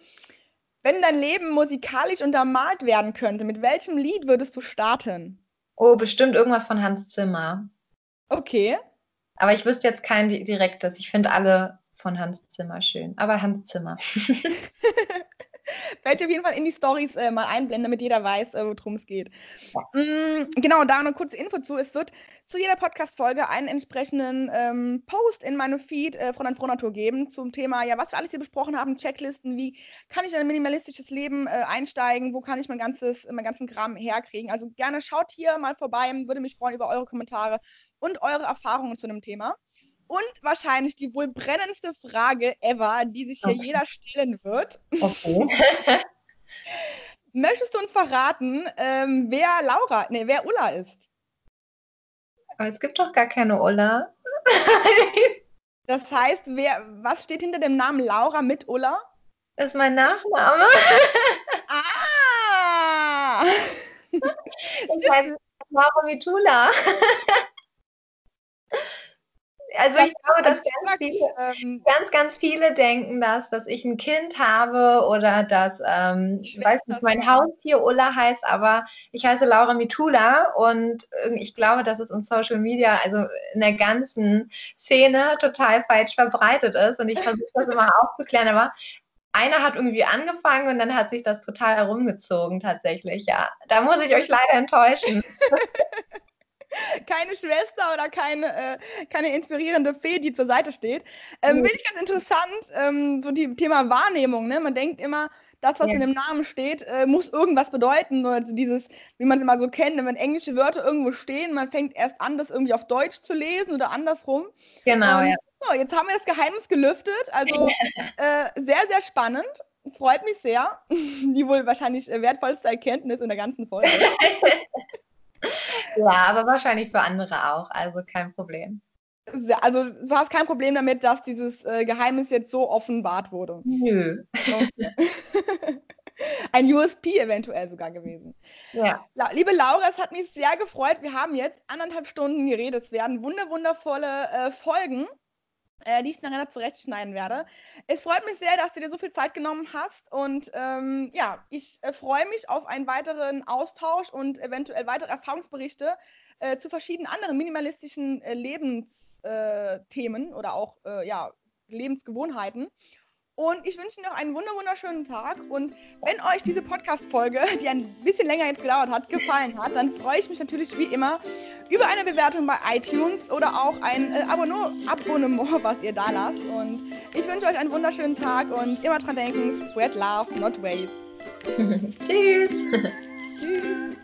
wenn dein Leben musikalisch untermalt werden könnte, mit welchem Lied würdest du starten? Oh, bestimmt irgendwas von Hans Zimmer. Okay. Aber ich wüsste jetzt kein direktes. Ich finde alle von Hans Zimmer schön. Aber Hans Zimmer. werde ich auf jeden Fall in die Stories äh, mal einblenden, damit jeder weiß, äh, worum es geht. Ja. Mm, genau, da eine kurze Info zu. Es wird zu jeder Podcast-Folge einen entsprechenden ähm, Post in meinem Feed äh, von der Frohnatur geben zum Thema, ja, was wir alles hier besprochen haben, Checklisten, wie kann ich in ein minimalistisches Leben äh, einsteigen, wo kann ich mein ganzes, mein ganzen Kram herkriegen. Also gerne schaut hier mal vorbei, würde mich freuen über eure Kommentare und eure Erfahrungen zu dem Thema. Und wahrscheinlich die wohl brennendste Frage ever, die sich hier okay. jeder stellen wird. Okay. Möchtest du uns verraten, ähm, wer Laura, nee, wer Ulla ist? Aber es gibt doch gar keine Ulla. das heißt, wer, was steht hinter dem Namen Laura mit Ulla? Das ist mein Nachname. ah! Das heißt Laura Mitula. Also ich glaube, dass ganz viele, ähm, ganz, ganz viele denken das, dass ich ein Kind habe oder dass, ähm, ich weiß nicht, mein Haustier Ulla heißt, aber ich heiße Laura Mitula und ich glaube, dass es in Social Media, also in der ganzen Szene total falsch verbreitet ist und ich versuche das immer aufzuklären, aber einer hat irgendwie angefangen und dann hat sich das total herumgezogen tatsächlich, ja. Da muss ich euch leider enttäuschen. keine Schwester oder keine, äh, keine inspirierende Fee, die zur Seite steht. Ähm, Finde ich ganz interessant, ähm, so die Thema Wahrnehmung. Ne? Man denkt immer, das, was ja. in dem Namen steht, äh, muss irgendwas bedeuten. Oder dieses, wie man es immer so kennt, wenn englische Wörter irgendwo stehen, man fängt erst an, das irgendwie auf Deutsch zu lesen oder andersrum. Genau, ähm, ja. So, jetzt haben wir das Geheimnis gelüftet. Also äh, sehr, sehr spannend. Freut mich sehr. Die wohl wahrscheinlich äh, wertvollste Erkenntnis in der ganzen Folge. Ja, aber wahrscheinlich für andere auch, also kein Problem. Also du hast kein Problem damit, dass dieses äh, Geheimnis jetzt so offenbart wurde? Nö. Okay. Ein USP eventuell sogar gewesen. Ja. Liebe Laura, es hat mich sehr gefreut. Wir haben jetzt anderthalb Stunden geredet. Es werden wunderwundervolle äh, Folgen äh, die ich nachher zurechtschneiden werde. Es freut mich sehr, dass du dir so viel Zeit genommen hast und ähm, ja, ich äh, freue mich auf einen weiteren Austausch und eventuell weitere Erfahrungsberichte äh, zu verschiedenen anderen minimalistischen äh, Lebensthemen äh, oder auch äh, ja, Lebensgewohnheiten. Und ich wünsche Ihnen noch einen wunderschönen Tag. Und wenn euch diese Podcast-Folge, die ein bisschen länger jetzt gedauert hat, gefallen hat, dann freue ich mich natürlich wie immer über eine Bewertung bei iTunes oder auch ein äh, Abonnement, was ihr da lasst. Und ich wünsche euch einen wunderschönen Tag und immer dran denken, spread love, not waste. Tschüss. Tschüss.